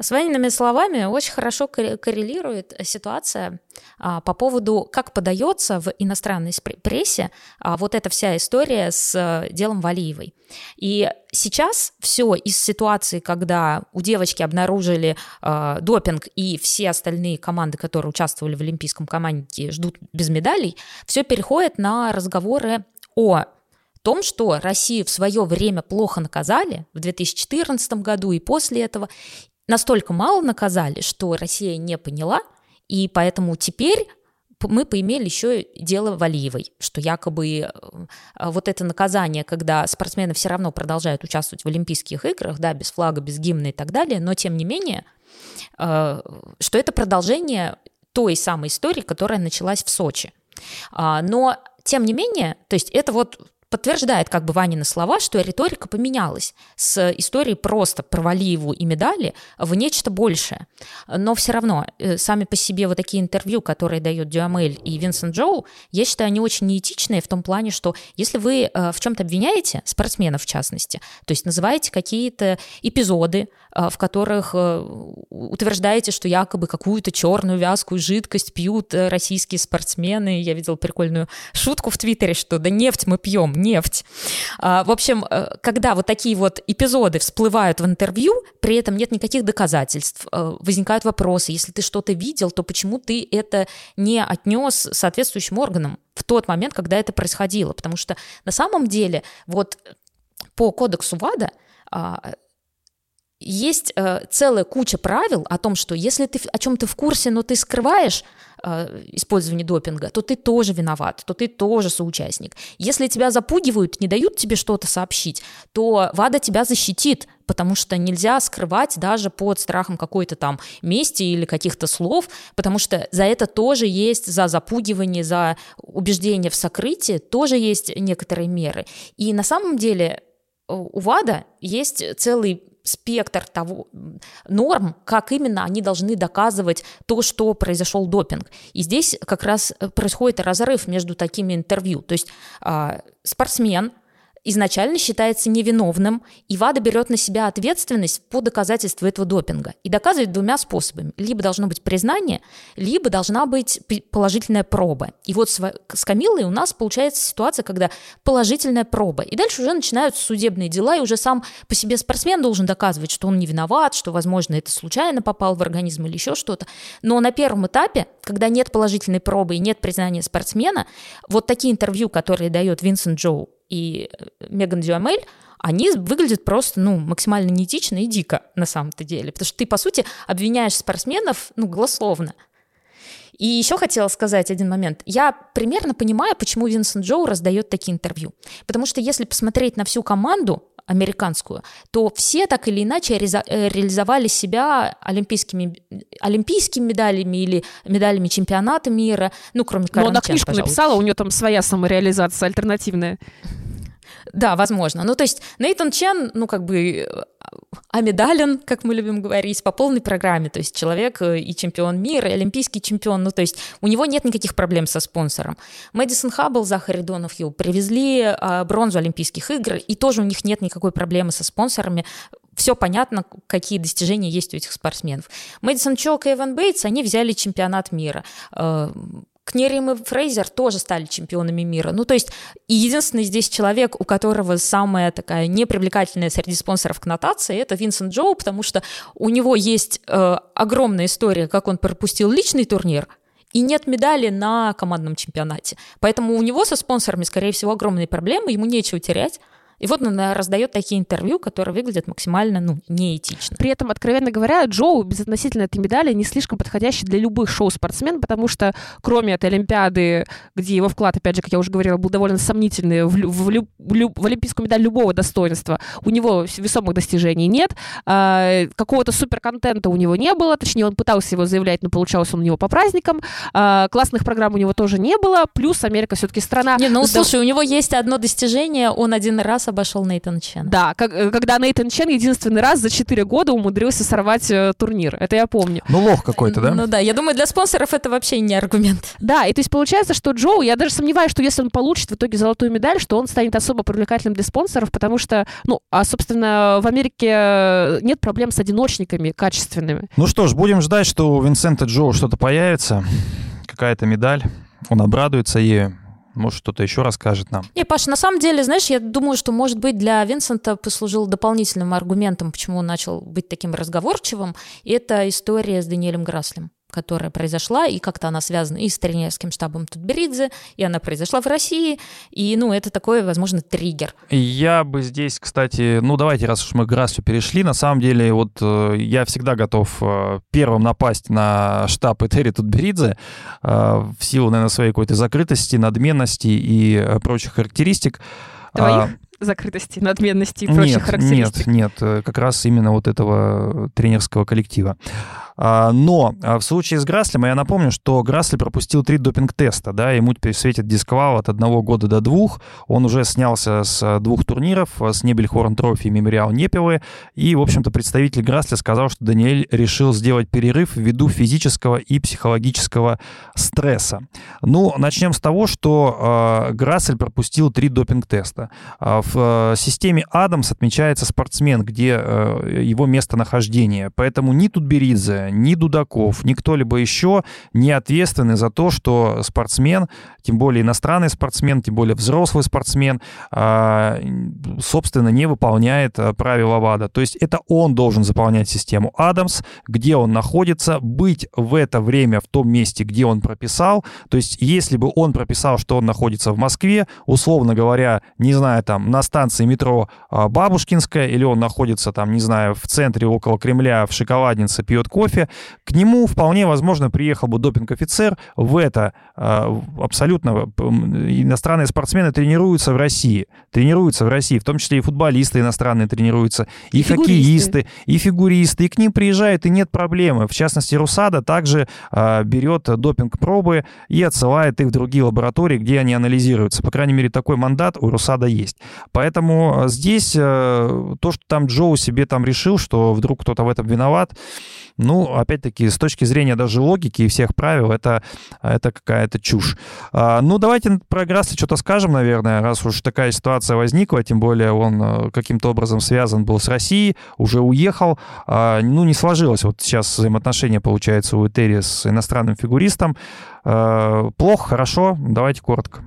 С Ваниными словами очень хорошо коррелирует ситуация а, по поводу, как подается в иностранной прессе а, вот эта вся история с а, делом Валиевой. И сейчас все из ситуации, когда у девочки обнаружили э, допинг и все остальные команды, которые участвовали в Олимпийском команде, ждут без медалей, все переходит на разговоры о том, что Россию в свое время плохо наказали в 2014 году и после этого, настолько мало наказали, что Россия не поняла, и поэтому теперь мы поимели еще дело Валиевой, что якобы э, вот это наказание, когда спортсмены все равно продолжают участвовать в Олимпийских играх, да, без флага, без гимна и так далее, но тем не менее, э, что это продолжение той самой истории, которая началась в Сочи. А, но тем не менее, то есть это вот подтверждает как бы Ванины слова, что риторика поменялась с истории просто про Валиеву и медали в нечто большее. Но все равно э, сами по себе вот такие интервью, которые дает Дюамель и Винсент Джоу, я считаю, они очень неэтичные в том плане, что если вы э, в чем-то обвиняете, спортсменов в частности, то есть называете какие-то эпизоды, в которых утверждаете, что якобы какую-то черную вязкую жидкость пьют российские спортсмены. Я видела прикольную шутку в Твиттере, что да нефть мы пьем, нефть. А, в общем, э, когда вот такие вот эпизоды всплывают в интервью, при этом нет никаких доказательств, э, возникают вопросы, если ты что-то видел, то почему ты это не отнес соответствующим органам в тот момент, когда это происходило? Потому что на самом деле вот по кодексу ВАДА а, есть э, целая куча правил о том, что если ты о чем-то в курсе, но ты скрываешь э, использование допинга, то ты тоже виноват, то ты тоже соучастник. Если тебя запугивают, не дают тебе что-то сообщить, то ВАДА тебя защитит, потому что нельзя скрывать даже под страхом какой-то там мести или каких-то слов, потому что за это тоже есть, за запугивание, за убеждение в сокрытии тоже есть некоторые меры. И на самом деле у ВАДА есть целый спектр того, норм, как именно они должны доказывать то, что произошел допинг. И здесь как раз происходит разрыв между такими интервью. То есть э, спортсмен изначально считается невиновным, и ВАДА берет на себя ответственность по доказательству этого допинга. И доказывает двумя способами. Либо должно быть признание, либо должна быть положительная проба. И вот с Камилой у нас получается ситуация, когда положительная проба. И дальше уже начинаются судебные дела, и уже сам по себе спортсмен должен доказывать, что он не виноват, что, возможно, это случайно попал в организм или еще что-то. Но на первом этапе, когда нет положительной пробы и нет признания спортсмена, вот такие интервью, которые дает Винсент Джоу и э, Меган Дюамель, они выглядят просто, ну, максимально неэтично и дико на самом-то деле. Потому что ты, по сути, обвиняешь спортсменов, ну, голословно. И еще хотела сказать один момент. Я примерно понимаю, почему Винсент Джоу раздает такие интервью. Потому что если посмотреть на всю команду, американскую, то все так или иначе э, реализовали себя олимпийскими, олимпийскими медалями или медалями чемпионата мира, ну, кроме Карен Но она книжку пожалуй. написала, у нее там своя самореализация альтернативная. Да, возможно. Ну, то есть Нейтан Чен, ну, как бы амедален, как мы любим говорить, по полной программе. То есть человек э, и чемпион мира, и олимпийский чемпион. Ну, то есть у него нет никаких проблем со спонсором. Мэдисон Хаббл, Захари Донов его привезли а, бронзу Олимпийских игр, и тоже у них нет никакой проблемы со спонсорами все понятно, какие достижения есть у этих спортсменов. Мэдисон Чок и Эван Бейтс, они взяли чемпионат мира. Кнерим и Фрейзер тоже стали чемпионами мира. Ну, то есть, единственный здесь человек, у которого самая такая непривлекательная среди спонсоров коннотация, это Винсент Джоу, потому что у него есть э, огромная история, как он пропустил личный турнир, и нет медали на командном чемпионате. Поэтому у него со спонсорами, скорее всего, огромные проблемы, ему нечего терять. И вот она раздает такие интервью, которые выглядят максимально ну, неэтично. При этом, откровенно говоря, Джоу безотносительно этой медали не слишком подходящий для любых шоу-спортсмен, потому что кроме этой Олимпиады, где его вклад, опять же, как я уже говорила, был довольно сомнительный в, в, в, в олимпийскую медаль любого достоинства, у него весомых достижений нет, а, какого-то суперконтента у него не было, точнее, он пытался его заявлять, но получалось он у него по праздникам, а, классных программ у него тоже не было, плюс Америка все-таки страна... Не, ну, слушай, у него есть одно достижение, он один раз обошел Нейтан Чен. Да, как, э, когда Нейтан Чен единственный раз за 4 года умудрился сорвать э, турнир. Это я помню. Ну, лох какой-то, да? Ну да, я думаю, для спонсоров это вообще не аргумент. Да, и то есть получается, что Джоу, я даже сомневаюсь, что если он получит в итоге золотую медаль, что он станет особо привлекательным для спонсоров, потому что, ну, а, собственно, в Америке э, нет проблем с одиночниками качественными. Ну что ж, будем ждать, что у Винсента Джоу что-то появится, какая-то медаль, он обрадуется ею. Может, что-то еще расскажет нам. Не, Паша, на самом деле, знаешь, я думаю, что, может быть, для Винсента послужил дополнительным аргументом, почему он начал быть таким разговорчивым, это история с Даниэлем Граслем которая произошла, и как-то она связана и с тренерским штабом Тутберидзе, и она произошла в России, и, ну, это такой, возможно, триггер. Я бы здесь, кстати, ну, давайте, раз уж мы к Граслю перешли, на самом деле, вот э, я всегда готов э, первым напасть на штаб Этери Тутберидзе э, в силу, наверное, своей какой-то закрытости, надменности и прочих характеристик. Твоих? А, закрытости, надменности и прочих нет, характеристик. Нет, нет, как раз именно вот этого тренерского коллектива. А, но а, в случае с Граслем я напомню, что Грасли пропустил три допинг-теста, да, ему теперь светит дисквал от одного года до двух. Он уже снялся с двух турниров, с Небельхорн Трофи и Мемориал Непилы. И, в общем-то, представитель Грасли сказал, что Даниэль решил сделать перерыв ввиду физического и психологического стресса. Ну, начнем с того, что э, Грассель пропустил три допинг-теста. В э, системе Адамс отмечается спортсмен, где э, его местонахождение. Поэтому ни Тутберидзе, ни, Дудаков, ни кто-либо еще не ответственны за то, что спортсмен, тем более иностранный спортсмен, тем более взрослый спортсмен, а, собственно, не выполняет а, правила ВАДА. То есть это он должен заполнять систему Адамс, где он находится, быть в это время в том месте, где он прописал. То есть если бы он прописал, что он находится в Москве, условно говоря, не знаю, там на станции метро а, Бабушкинская, или он находится там, не знаю, в центре около Кремля в шоколаднице пьет кофе, к нему вполне возможно приехал бы допинг-офицер в это абсолютно иностранные спортсмены тренируются в России, тренируются в России, в том числе и футболисты иностранные тренируются, и, и хоккеисты, и фигуристы, и к ним приезжают, и нет проблемы. В частности, Русада также э, берет допинг-пробы и отсылает их в другие лаборатории, где они анализируются. По крайней мере, такой мандат у Русада есть. Поэтому а, здесь то, что там Джоу себе там решил, что вдруг кто-то в этом виноват, ну, опять-таки, с точки зрения даже логики и всех правил, это, это какая-то чушь. А, ну, давайте про Грасса что-то скажем, наверное, раз уж такая ситуация возникла, тем более он э, каким-то образом связан был с Россией, уже уехал. А, ну, не сложилось. Вот сейчас взаимоотношения, получается, у Этери с иностранным фигуристом. А, плохо, хорошо? Давайте коротко.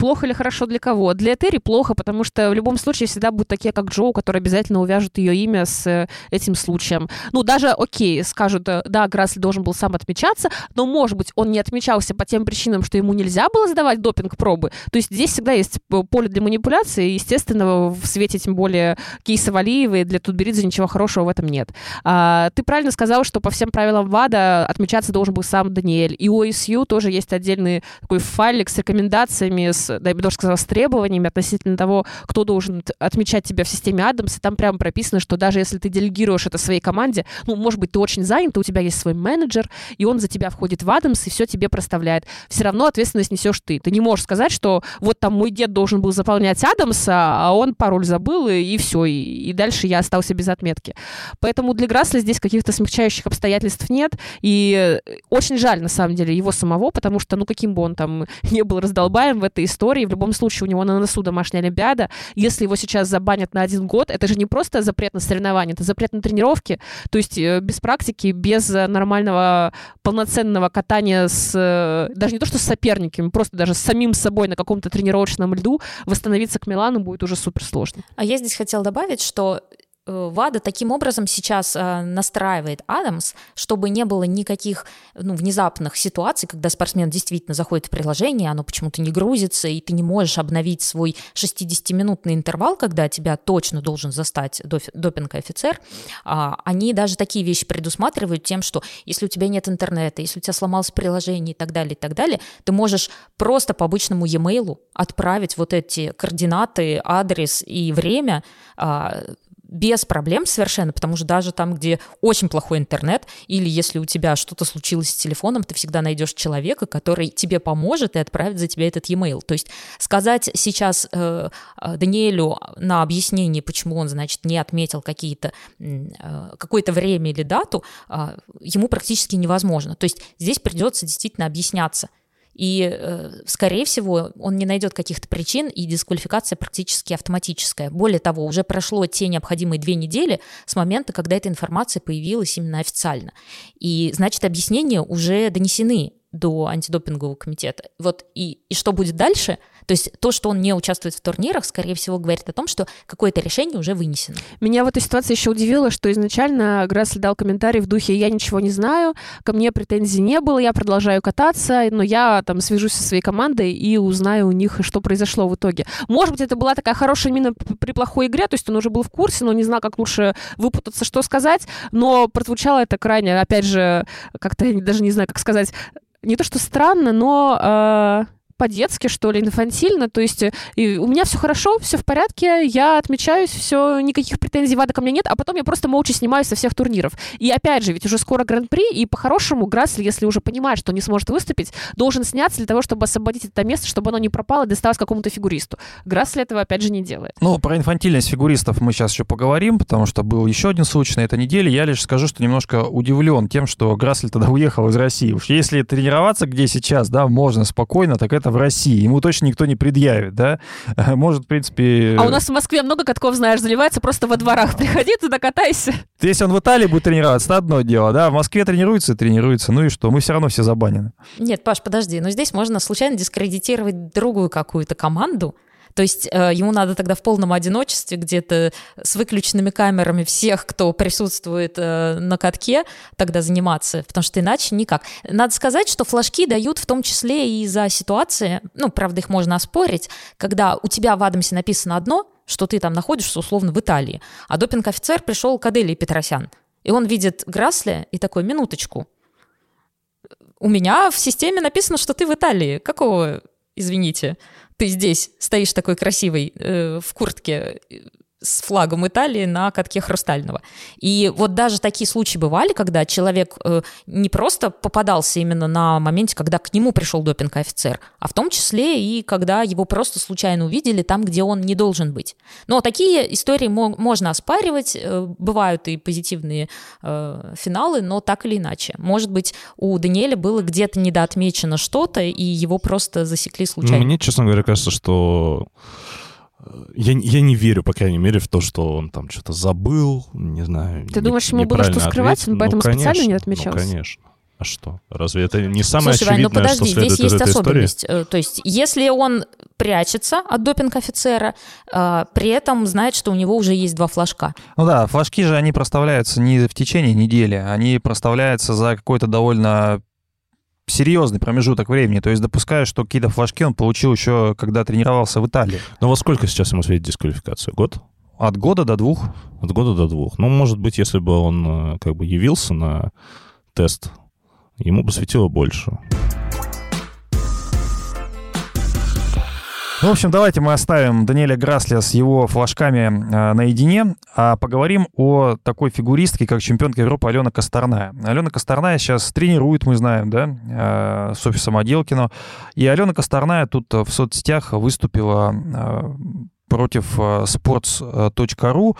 Плохо или хорошо для кого? Для Этери плохо, потому что в любом случае всегда будут такие, как Джоу, которые обязательно увяжут ее имя с э, этим случаем. Ну, даже, окей, скажут, э, да, Грасли должен был сам отмечаться, но, может быть, он не отмечался по тем причинам, что ему нельзя было сдавать допинг-пробы. То есть здесь всегда есть поле для манипуляции, и, естественно, в свете, тем более, кейса Валиевой для Тутберидзе ничего хорошего в этом нет. А, ты правильно сказал, что по всем правилам ВАДА отмечаться должен был сам Даниэль. И у ОСЮ тоже есть отдельный такой файлик с рекомендациями, с да, я даже сказала, с требованиями относительно того, кто должен отмечать тебя в системе Адамс, и там прямо прописано, что даже если ты делегируешь это своей команде, ну, может быть, ты очень занят, у тебя есть свой менеджер, и он за тебя входит в Адамс и все тебе проставляет. Все равно ответственность несешь ты. Ты не можешь сказать, что вот там мой дед должен был заполнять Адамса, а он пароль забыл, и, и все, и, и дальше я остался без отметки. Поэтому для Грасла здесь каких-то смягчающих обстоятельств нет, и очень жаль, на самом деле, его самого, потому что, ну, каким бы он там [LAUGHS] не был раздолбаем в этой истории, истории. В любом случае, у него на носу домашняя Олимпиада. Если его сейчас забанят на один год, это же не просто запрет на соревнования, это запрет на тренировки. То есть э, без практики, без нормального полноценного катания с... Э, даже не то, что с соперниками, просто даже с самим собой на каком-то тренировочном льду восстановиться к Милану будет уже супер сложно. А я здесь хотела добавить, что Э, ВАДА таким образом сейчас э, настраивает Адамс, чтобы не было никаких ну, внезапных ситуаций, когда спортсмен действительно заходит в приложение, оно почему-то не грузится, и ты не можешь обновить свой 60-минутный интервал, когда тебя точно должен застать допинг-офицер. А, они даже такие вещи предусматривают тем, что если у тебя нет интернета, если у тебя сломалось приложение и так далее, и так далее, ты можешь просто по обычному e-mail отправить вот эти координаты, адрес и время а, без проблем совершенно, потому что даже там, где очень плохой интернет, или если у тебя что-то случилось с телефоном, ты всегда найдешь человека, который тебе поможет и отправит за тебя этот e-mail. То есть сказать сейчас э, э Даниэлю на объяснение, почему он, значит, не отметил какие-то, э, какое-то время или дату, э, ему практически невозможно. То есть здесь придется действительно объясняться – и, э, скорее всего, он не найдет каких-то причин, и дисквалификация практически автоматическая. Более того, уже прошло те необходимые две недели с момента, когда эта информация появилась именно официально. И, значит, объяснения уже донесены до антидопингового комитета. Вот и, и что будет дальше – то есть то, что он не участвует в турнирах, скорее всего, говорит о том, что какое-то решение уже вынесено. Меня в этой ситуации еще удивило, что изначально Грассли дал комментарий в духе «я ничего не знаю, ко мне претензий не было, я продолжаю кататься, но я там свяжусь со своей командой и узнаю у них, что произошло в итоге». Может быть, это была такая хорошая мина при плохой игре, то есть он уже был в курсе, но не знал, как лучше выпутаться, что сказать, но прозвучало это крайне, опять же, как-то я даже не знаю, как сказать, не то что странно, но... Э по-детски, что ли, инфантильно. То есть и у меня все хорошо, все в порядке, я отмечаюсь, все, никаких претензий Вада ко мне нет, а потом я просто молча снимаюсь со всех турниров. И опять же, ведь уже скоро Гран-при, и по-хорошему Грасли, если уже понимает, что не сможет выступить, должен сняться для того, чтобы освободить это место, чтобы оно не пропало и досталось какому-то фигуристу. Грасли этого, опять же, не делает. Ну, про инфантильность фигуристов мы сейчас еще поговорим, потому что был еще один случай на этой неделе. Я лишь скажу, что немножко удивлен тем, что Грасли тогда уехал из России. Уж если тренироваться где сейчас, да, можно спокойно, так это в России, ему точно никто не предъявит, да? [LAUGHS] Может, в принципе... А у нас в Москве много катков, знаешь, заливается просто во дворах. Приходи туда, катайся. Если он в Италии будет тренироваться, это одно дело, да? В Москве тренируется и тренируется, ну и что? Мы все равно все забанены. Нет, Паш, подожди, но здесь можно случайно дискредитировать другую какую-то команду, то есть э, ему надо тогда в полном одиночестве где-то с выключенными камерами всех, кто присутствует э, на катке, тогда заниматься, потому что иначе никак. Надо сказать, что флажки дают в том числе и за ситуации, ну, правда, их можно оспорить, когда у тебя в Адамсе написано одно, что ты там находишься условно в Италии, а допинг-офицер пришел к Аделии Петросян, и он видит Грасли и такой, минуточку, у меня в системе написано, что ты в Италии. Какого, извините? Ты здесь стоишь такой красивый э, в куртке с флагом Италии на катке хрустального. И вот даже такие случаи бывали, когда человек э, не просто попадался именно на моменте, когда к нему пришел допинг-офицер, а в том числе и когда его просто случайно увидели там, где он не должен быть. Но такие истории мо- можно оспаривать, э, бывают и позитивные э, финалы, но так или иначе. Может быть, у Даниэля было где-то недоотмечено что-то, и его просто засекли случайно. Мне, честно говоря, кажется, что я, я не верю, по крайней мере, в то, что он там что-то забыл, не знаю. Ты думаешь, ему было что скрывать, он поэтому ну, конечно, специально не отмечался? Ну, конечно. А что? Разве это не самое Слушай, Вань, ну очевидное, подожди, что следует здесь есть из этой особенность. истории? Э, То есть, если он прячется от допинг-офицера, э, при этом знает, что у него уже есть два флажка. Ну да, флажки же, они проставляются не в течение недели, они проставляются за какой-то довольно серьезный промежуток времени. То есть допускаю, что какие-то флажки он получил еще, когда тренировался в Италии. Ну во сколько сейчас ему светит дисквалификация? Год? От года до двух. От года до двух. Ну, может быть, если бы он э, как бы явился на тест, ему бы светило больше. В общем, давайте мы оставим Даниэля Грасля с его флажками э, наедине, а поговорим о такой фигуристке, как чемпионка Европы Алена Косторная. Алена Косторная сейчас тренирует, мы знаем, да, э, Софью Самоделкину. И Алена Косторная тут в соцсетях выступила э, против э, sports.ru,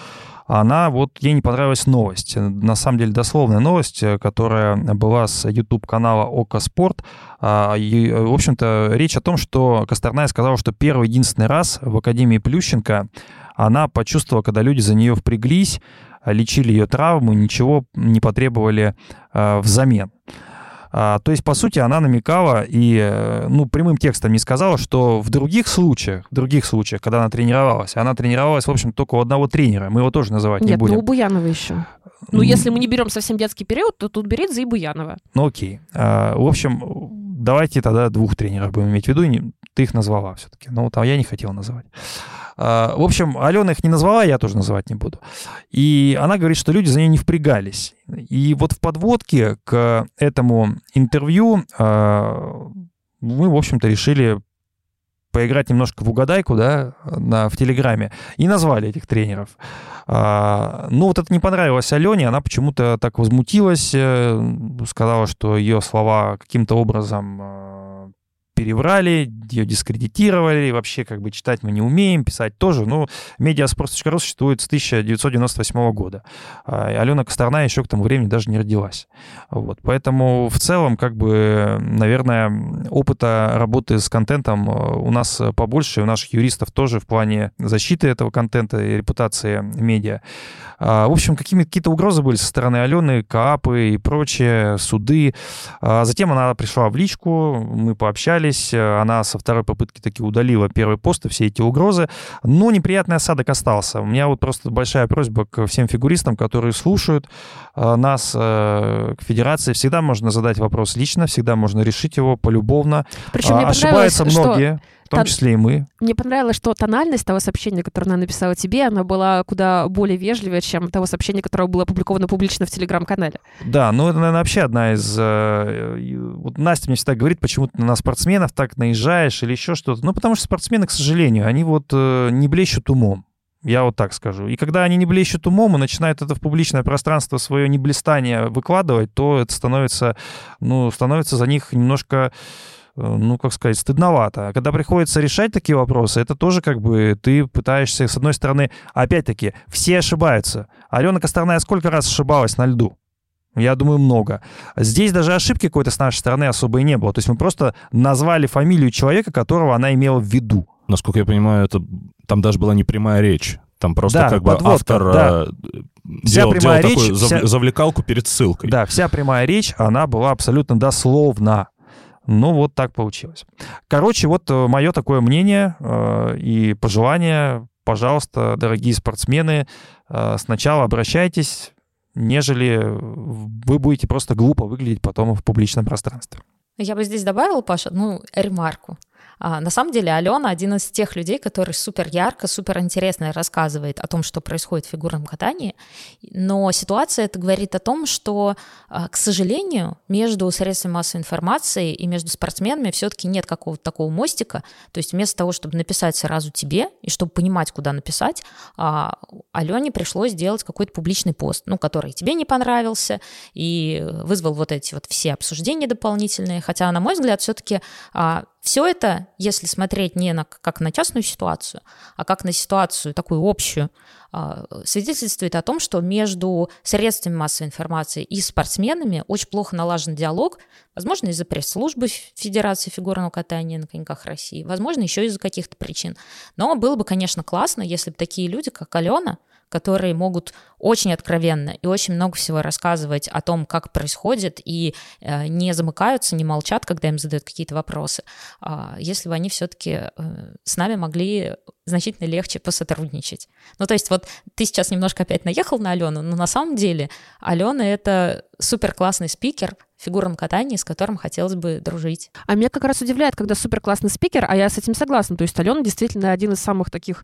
она вот, ей не понравилась новость. На самом деле дословная новость, э, которая была с YouTube-канала Око Спорт. А, и, в общем-то, речь о том, что Косторная сказала, что первый единственный раз в Академии Плющенко она почувствовала, когда люди за нее впряглись, лечили ее травму, ничего не потребовали э, взамен. А, то есть, по сути, она намекала и, э, ну, прямым текстом не сказала, что в других случаях, в других случаях, когда она тренировалась, она тренировалась, в общем, только у одного тренера, мы его тоже называть Нет, не будем. ну у Буянова еще. Ну, если мы не берем совсем детский период, то тут берет за и Буянова. Ну, окей. А, в общем, давайте тогда двух тренеров будем иметь в виду, ты их назвала все-таки, ну, там я не хотел называть. А, в общем, Алена их не назвала, я тоже называть не буду. И она говорит, что люди за нее не впрягались. И вот в подводке к этому интервью а, мы, в общем-то, решили поиграть немножко в угадайку, да, на, в Телеграме, и назвали этих тренеров. А, ну, вот это не понравилось Алене, она почему-то так возмутилась, э, сказала, что ее слова каким-то образом э, переврали, ее дискредитировали, вообще как бы читать мы не умеем, писать тоже. Ну, медиаспорт.ру существует с 1998 года. А, Алена Косторная еще к тому времени даже не родилась. Вот. Поэтому в целом, как бы, наверное, опыта работы с контентом э, у нас побольше, у наших юристов тоже в плане защиты этого контента и репутации медиа. А, В общем, какие-то угрозы были со стороны Алены, КАПы и прочее, суды. А Затем она пришла в личку, мы пообщались, э, она со второй попытки таки удалила первый пост и все эти угрозы, но неприятный осадок остался. У меня вот просто большая просьба к всем фигуристам, которые слушают э, нас, э, к федерации. Всегда можно задать вопрос лично, всегда можно решить его полюбовно. Причем А, мне понравилось, Ошибаются что многие, в том тон- числе и мы. Мне понравилось, что тональность того сообщения, которое она написала тебе, она была куда более вежливее, чем того сообщения, которое было опубликовано публично в Телеграм-канале. Да, ну это, наверное, вообще одна из... э, Вот Настя мне всегда говорит, почему ты на спортсменов так наезжаешь или еще что-то. Ну, потому что спортсмены, к сожалению, они вот э, не блещут умом. Я вот так скажу. И когда они не блещут умом и начинают это в публичное пространство свое неблистание выкладывать, то это становится, ну, становится за них немножко ну, как сказать, стыдновато. А Когда приходится решать такие вопросы, это тоже как бы ты пытаешься, с одной стороны, опять-таки, все ошибаются. Алена Косторная сколько раз ошибалась на льду? Я думаю, много. Здесь даже ошибки какой-то с нашей стороны особо и не было. То есть мы просто назвали фамилию человека, которого она имела в виду. Насколько я понимаю, это там даже была не прямая речь. Там просто Да, как бы подводка, автор да. э, Вся делал, прямая делал такую речь, зав- вся- завлекалку перед ссылкой. Да, вся прямая речь, она была абсолютно дословна. Ну, вот так получилось. Короче, вот мое такое мнение э, и пожелание. Пожалуйста, дорогие спортсмены, э, сначала обращайтесь, нежели вы будете просто глупо выглядеть потом в публичном пространстве. Я бы здесь добавила, Паша, одну ремарку. А, на самом деле Алена один из тех людей, который супер ярко, супер интересно рассказывает о том, что происходит в фигурном катании, но ситуация это говорит о том, что, а, к сожалению, между средствами массовой информации и между спортсменами все-таки нет какого-то такого мостика, то есть вместо того, чтобы написать сразу тебе и чтобы понимать, куда написать, а, Алене пришлось сделать какой-то публичный пост, ну, который тебе не понравился и вызвал вот эти вот все обсуждения дополнительные, хотя, на мой взгляд, все-таки все это, если смотреть не на, как на частную ситуацию, а как на ситуацию такую общую, а, свидетельствует о том, что между средствами массовой информации и спортсменами очень плохо налажен диалог, возможно, из-за пресс-службы Федерации фигурного катания на коньках России, возможно, еще из-за каких-то причин. Но было бы, конечно, классно, если бы такие люди, как Алена, которые могут очень откровенно и очень много всего рассказывать о том, как происходит, и э, не замыкаются, не молчат, когда им задают какие-то вопросы, э, если бы они все-таки э, с нами могли значительно легче посотрудничать. Ну, то есть вот ты сейчас немножко опять наехал на Алену, но на самом деле Алена — это супер классный спикер, в фигурном катании, с которым хотелось бы дружить. А меня как раз удивляет, когда супер классный спикер, а я с этим согласна. То есть Алена действительно один из самых таких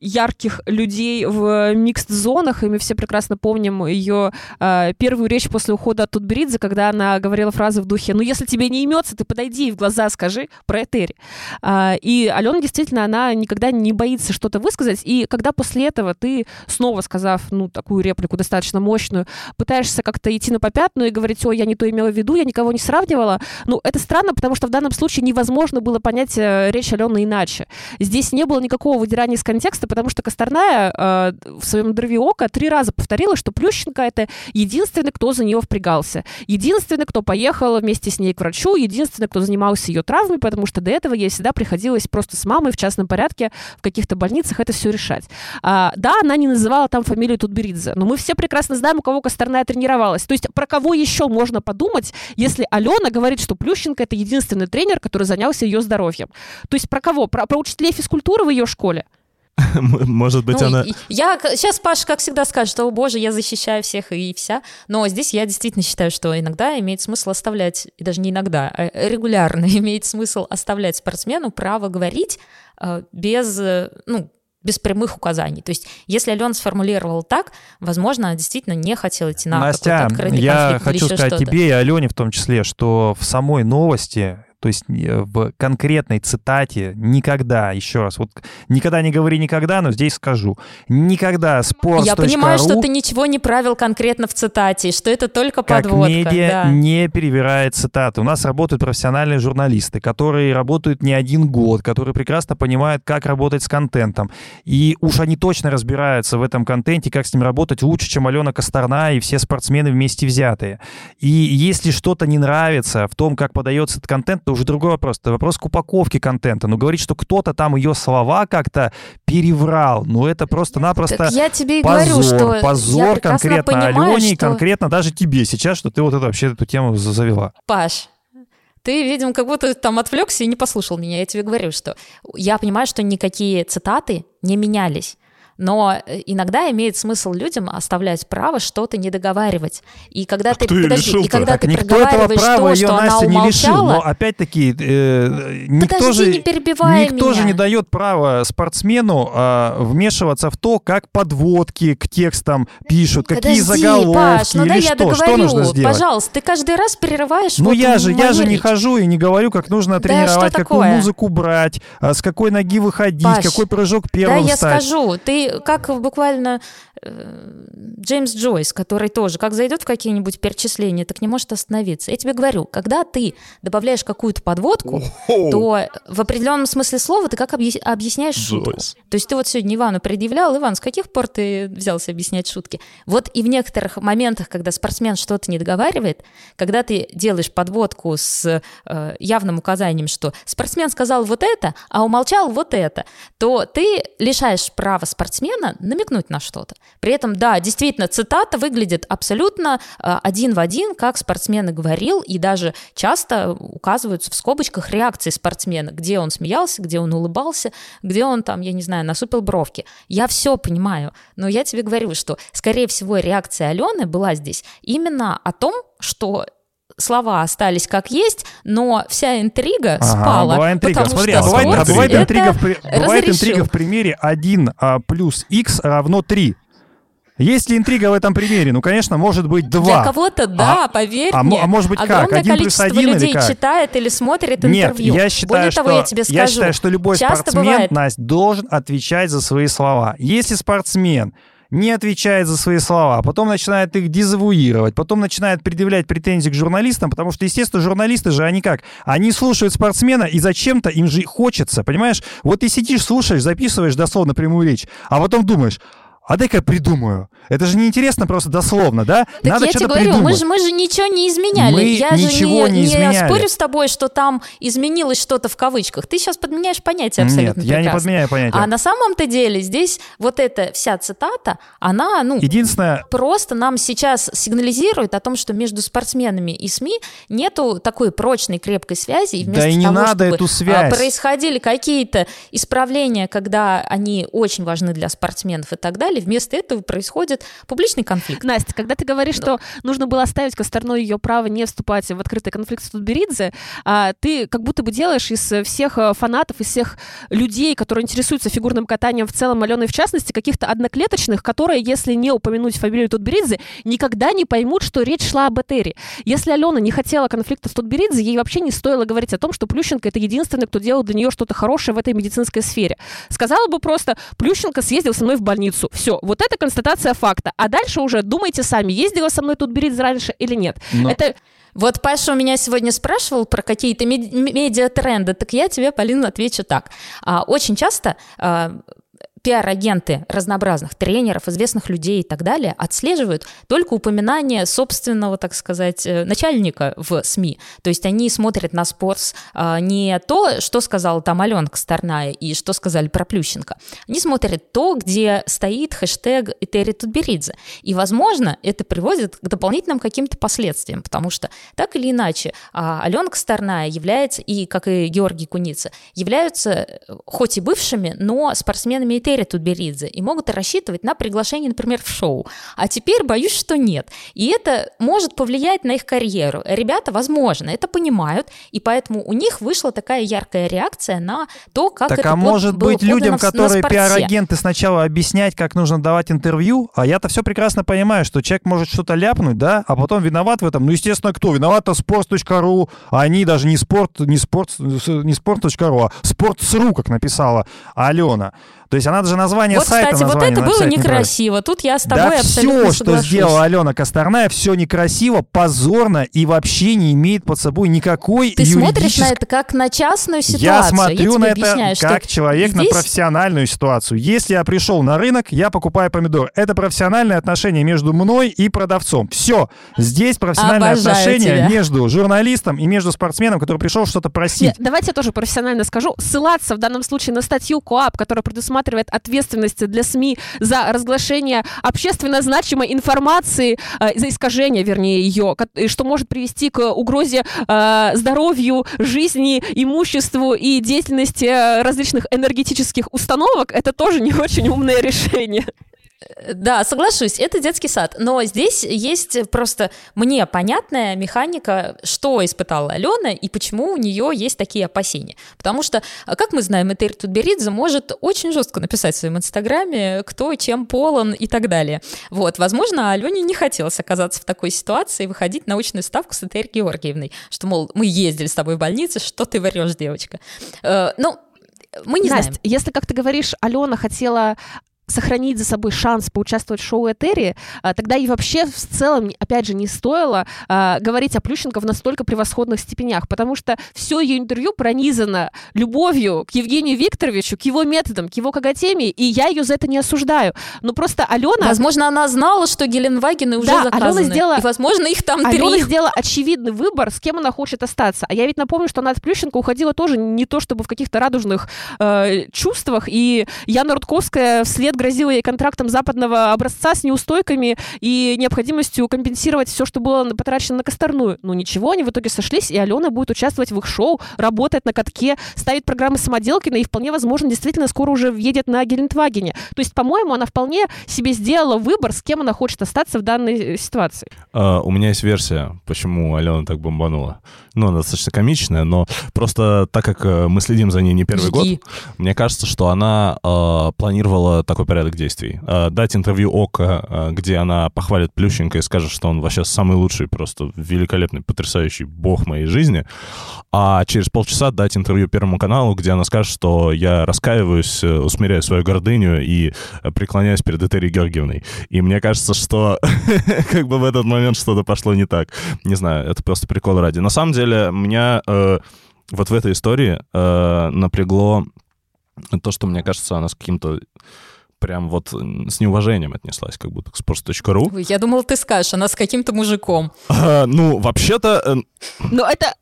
ярких людей в микс-зонах, и мы все прекрасно помним ее э, первую речь после ухода от Тутберидзе, когда она говорила фразы в духе «Ну, если тебе не имется, ты подойди и в глаза скажи про Этери». А, и Алена действительно, она никогда не боится что-то высказать, и когда после этого ты, снова сказав, ну, такую реплику достаточно мощную, пытаешься как-то идти на попятную и говорить «Ой, я не то имела в виду, я никого не сравнивала», ну, это странно, потому что в данном случае невозможно было понять э, речь Алены иначе. Здесь не было никакого выдирания из контекста, потому что Косторная э, в своем интервью Ока три раза повторила, что Плющенко — это единственный, кто за нее впрягался. Единственный, кто поехал вместе с ней к врачу, единственный, кто занимался ее травмой, потому что до этого ей всегда приходилось просто с мамой в частном порядке в каких-то больницах это все решать. А, да, она не называла там фамилию Тутберидзе, но мы все прекрасно знаем, у кого Косторная тренировалась. То есть про кого еще можно подумать, если Алена говорит, что Плющенко это единственный тренер, который занялся ее здоровьем. То есть про кого? Про, про учителей физкультуры в ее школе? [LAUGHS] Может быть, Ну, она... Я сейчас Паша, как всегда, скажет, что, о боже, я защищаю всех и вся. Но здесь я действительно считаю, что иногда имеет смысл оставлять, и даже не иногда, а регулярно [LAUGHS] имеет смысл оставлять спортсмену право говорить э, без, э, ну, без прямых указаний. То есть, если Алена сформулировала так, возможно, она действительно не хотела идти на Настя, какой-то открытый я конфликт хочу сказать тебе и Алене в том числе, что в самой новости, то есть э, в конкретной цитате никогда, еще раз, вот никогда не говори никогда, но здесь скажу, никогда спорт Я понимаю, что ты ничего не правил конкретно в цитате, что это только как подводка. медиа да. не перевирает цитаты. У нас работают профессиональные журналисты, которые работают не один год, которые прекрасно понимают, как работать с контентом. И уж они точно разбираются в этом контенте, как с ним работать лучше, чем Алена Косторна и все спортсмены вместе взятые. И если что-то не нравится в том, как подается этот контент, то уже другой вопрос. Это вопрос к упаковке контента. Но говорить, что кто-то там ее слова как-то переврал, ну это просто-напросто Так я тебе и позор, говорю, что я позор прекрасно конкретно понимаю, Алене и что- конкретно даже тебе сейчас, что ты вот это вообще эту тему за- завела. Паш, ты, видимо, как будто там отвлекся и не послушал меня. Я тебе говорю, что я понимаю, что никакие цитаты не менялись. Но э, иногда имеет смысл людям оставлять право что-то не договаривать. И когда ты, кто подожди, и когда Так ты никто этого проговариваешь права то, ее что Настя не лишил. Но опять-таки э, никто Подожди, же не перебивай никто же меня. не дает права спортсмену а, вмешиваться в то, как подводки к текстам пишут, какие Подожди, заголовки Паш, ну или дай что. я договорю. Что нужно сделать? Пожалуйста, ты каждый раз перерываешь Ну вот я же, я мою же не речь. хожу и не говорю, как нужно Да тренировать, какую такое? музыку брать, а, с какой ноги выходить, Паш, какой прыжок Да, первым я встать. скажу. Ты как буквально э, Джеймс Джойс, который тоже, как зайдет в какие-нибудь перечисления, так не может остановиться. Я тебе говорю, когда ты добавляешь какую-то подводку, то в определенном смысле слова ты как объяс- объясняешь шутку. Джойс. То есть ты вот сегодня Ивану предъявлял, Иван, с каких пор ты взялся объяснять шутки? Вот и в некоторых моментах, когда спортсмен что-то не договаривает, когда ты делаешь подводку с э, явным указанием, что спортсмен сказал вот это, а умолчал вот это, то ты лишаешь права спортсмена намекнуть на что-то. При этом, да, действительно, цитата выглядит абсолютно э, один в один, как спортсмен и говорил, и даже часто указываются в скобочках реакции спортсмена, где он смеялся, где он улыбался, где он там, я не знаю, насупил бровки. Я все понимаю, но я тебе говорю, что, скорее всего, реакция Алены была здесь именно о том, что слова остались как есть, но вся интрига Ага, спала. была интрига. потому Смотри, что а бывает, а бывает интрига, в, бывает разрешил. интрига в примере 1 а, плюс x равно 3. Есть ли интрига в этом примере? Ну, конечно, может быть 2. Для кого-то, да, поверь а мне. а может быть как? Один плюс количество один или людей как? читает или смотрит Нет, интервью. я считаю, Более что, того, я тебе скажу, я считаю, что любой спортсмен, бывает- Настя, должен отвечать за свои слова. Если спортсмен не отвечает за свои слова, а потом начинает их дезавуировать, потом начинает предъявлять претензии к журналистам, потому что, естественно, журналисты же, они как? Они слушают спортсмена, и зачем-то им же хочется, понимаешь? Вот ты сидишь, слушаешь, записываешь дословно прямую речь, а потом думаешь, а дай-ка я придумаю. Это же неинтересно просто дословно, да? Так Надо я тебе говорю, мы придумать. же, мы же ничего не изменяли. Мы я ничего же не изменяли. спорю с тобой, что там изменилось что-то в кавычках. Ты сейчас подменяешь понятие абсолютно Нет, я не прекрасно. подменяю понятие. А на самом-то деле здесь вот эта вся цитата, она, ну, Единственное, просто нам сейчас сигнализирует о том, что между спортсменами и СМИ нету такой прочной, крепкой связи. И Да вместо и не того, надо чтобы, эту а, связь. происходили какие-то исправления, когда они очень важны для спортсменов и так далее, вместо этого происходит публичный конфликт. Настя, когда ты говоришь, что нужно было оставить Косторной ее право не вступать в открытый конфликт с Тутберидзе, а, ты как будто бы делаешь из э, всех э, фанатов, из всех людей, которые интересуются фигурным катанием в целом, Аленой в частности, каких-то одноклеточных, которые, если не упомянуть фамилию Тутберидзе, никогда не поймут, что речь шла об Этери. Если Алена не хотела конфликта с Тутберидзе, ей вообще не стоило говорить о том, что Плющенко — это единственный, кто делал для нее что-то хорошее в этой медицинской сфере. Сказала бы просто, Плющенко съездил со мной в больницу. Все, вот это констатация факта. А дальше уже думайте сами, ездила со мной Тутберидзе раньше или нет. Но- Это Вот Паша у меня сегодня спрашивал про какие-то мед- медиатренды, так я тебе, Полина, отвечу так. А, Очень часто а, пиар-агенты разнообразных тренеров, известных людей и так далее отслеживают только упоминание собственного, так сказать, э, начальника в СМИ. То есть они смотрят на спорс а, не то, что сказала там Аленка Старная и что сказали про Плющенко. Они смотрят то, где стоит хэштег Этери Тутберидзе. И, возможно, это приводит к дополнительным каким-то последствиям, потому что так или иначе а, Аленка Старная является, и как и Георгий Куница, являются э, хоть и бывшими, но спортсменами Этери Тутберидзе и могут рассчитывать на приглашение, например, в шоу. А теперь боюсь, что нет. И это может повлиять на их карьеру. Ребята, возможно, это понимают, и поэтому у них вышла такая яркая реакция на то, как Так это а может было быть людям, в- которые пиар-агенты сначала объяснять, как нужно давать интервью, а я-то все прекрасно понимаю, что человек может что-то ляпнуть, да, а потом виноват в этом. Ну, естественно, кто? Виноват-то sports.ru, а они даже не спорт, не спорт, не sport.ru, а sports.ru, как написала Алена. То есть она даже название Вот, сайта кстати, вот название это было некрасиво. Тут я с тобой Да абсолютно все, что сделала Алена Косторная, все некрасиво, позорно и вообще не имеет под собой никакой Ты смотришь юридической на это как на частную ситуацию. я смотрю тебе на это как человек на здесь- профессиональную ситуацию. Если я пришел на рынок, я покупаю помидор. Это профессиональные отношения между мной и продавцом. Все. Здесь профессиональные Обожаю отношения тебя. между журналистом и между спортсменом, который пришел что-то просить. Нет, давайте я тоже профессионально скажу. Ссылаться в данном случае на статью КОАП, которая предусматривает ответственность для СМИ за разглашение общественно значимой информации, э, за искажение, вернее, ее, что может привести к угрозе э, здоровью, жизни, имуществу и деятельности э, различных энергетических установок, это тоже не очень умное решение. Да, соглашусь, это детский сад. Но здесь есть просто мне понятная механика, что испытала Алена и почему у нее есть такие опасения. Потому что, а, как мы знаем, Этери Тутберидзе может очень жестко написать в своем инстаграме, кто чем полон и так далее. Вот, возможно, Алене не хотелось оказаться в такой ситуации и выходить на очную ставку с Этери Георгиевной, что, мол, мы ездили с тобой в больницу, что ты врешь, девочка. Э, Ну, мы не Настя, знаем. если, как ты говоришь, Алена хотела сохранить за собой шанс поучаствовать в шоу Этери, а, тогда и вообще в целом, опять же, не стоило а, говорить о Плющенко в настолько превосходных степенях, потому что все ее интервью пронизано любовью к Евгению Викторовичу, к его методам, к его коготеме, и я ее за это не осуждаю. Но просто Алена... Возможно, она знала, что Геленвагены уже Да, заказаны. Алена сделала- И, возможно, их там Алена три. сделала очевидный выбор, с кем она хочет остаться. А я ведь напомню, что она от Плющенко уходила тоже не то чтобы в каких-то радужных э, чувствах, и Яна Рудковская вслед грозила ей контрактом западного образца с неустойками и необходимостью компенсировать все, что было потрачено на Косторную. Но ничего, они в итоге сошлись, и Алена будет участвовать в их шоу, работать на катке, ставить программы Самоделкина, и вполне возможно, действительно скоро уже въедет на Гелендвагене. То есть, по-моему, она вполне себе сделала выбор, с кем она хочет остаться в данной э, ситуации. А, у меня есть версия, почему Алена так бомбанула. Ну, она достаточно комичная, но просто так как э, мы следим за ней не первый год, Жги. мне кажется, что она э, планировала такой порядок действий. Э, дать интервью Ока, э, где она похвалит Плющенко и скажет, что он вообще самый лучший, просто великолепный, потрясающий бог моей жизни. А через полчаса дать интервью Первому каналу, где она скажет, что я раскаиваюсь, э, усмиряю свою гордыню и э, преклоняюсь перед Этерией Георгиевной. И мне кажется, что [LAUGHS] как бы в этот момент что-то пошло не так. Не знаю, это просто прикол ради. На самом деле, меня э, вот в этой истории напрягло то, что, мне кажется, она с каким-то прям вот с неуважением отнеслась, как будто к sports.ru. Ой, Я думала, ты скажешь, она с каким-то мужиком. А, ну, вообще-то... э, Но это,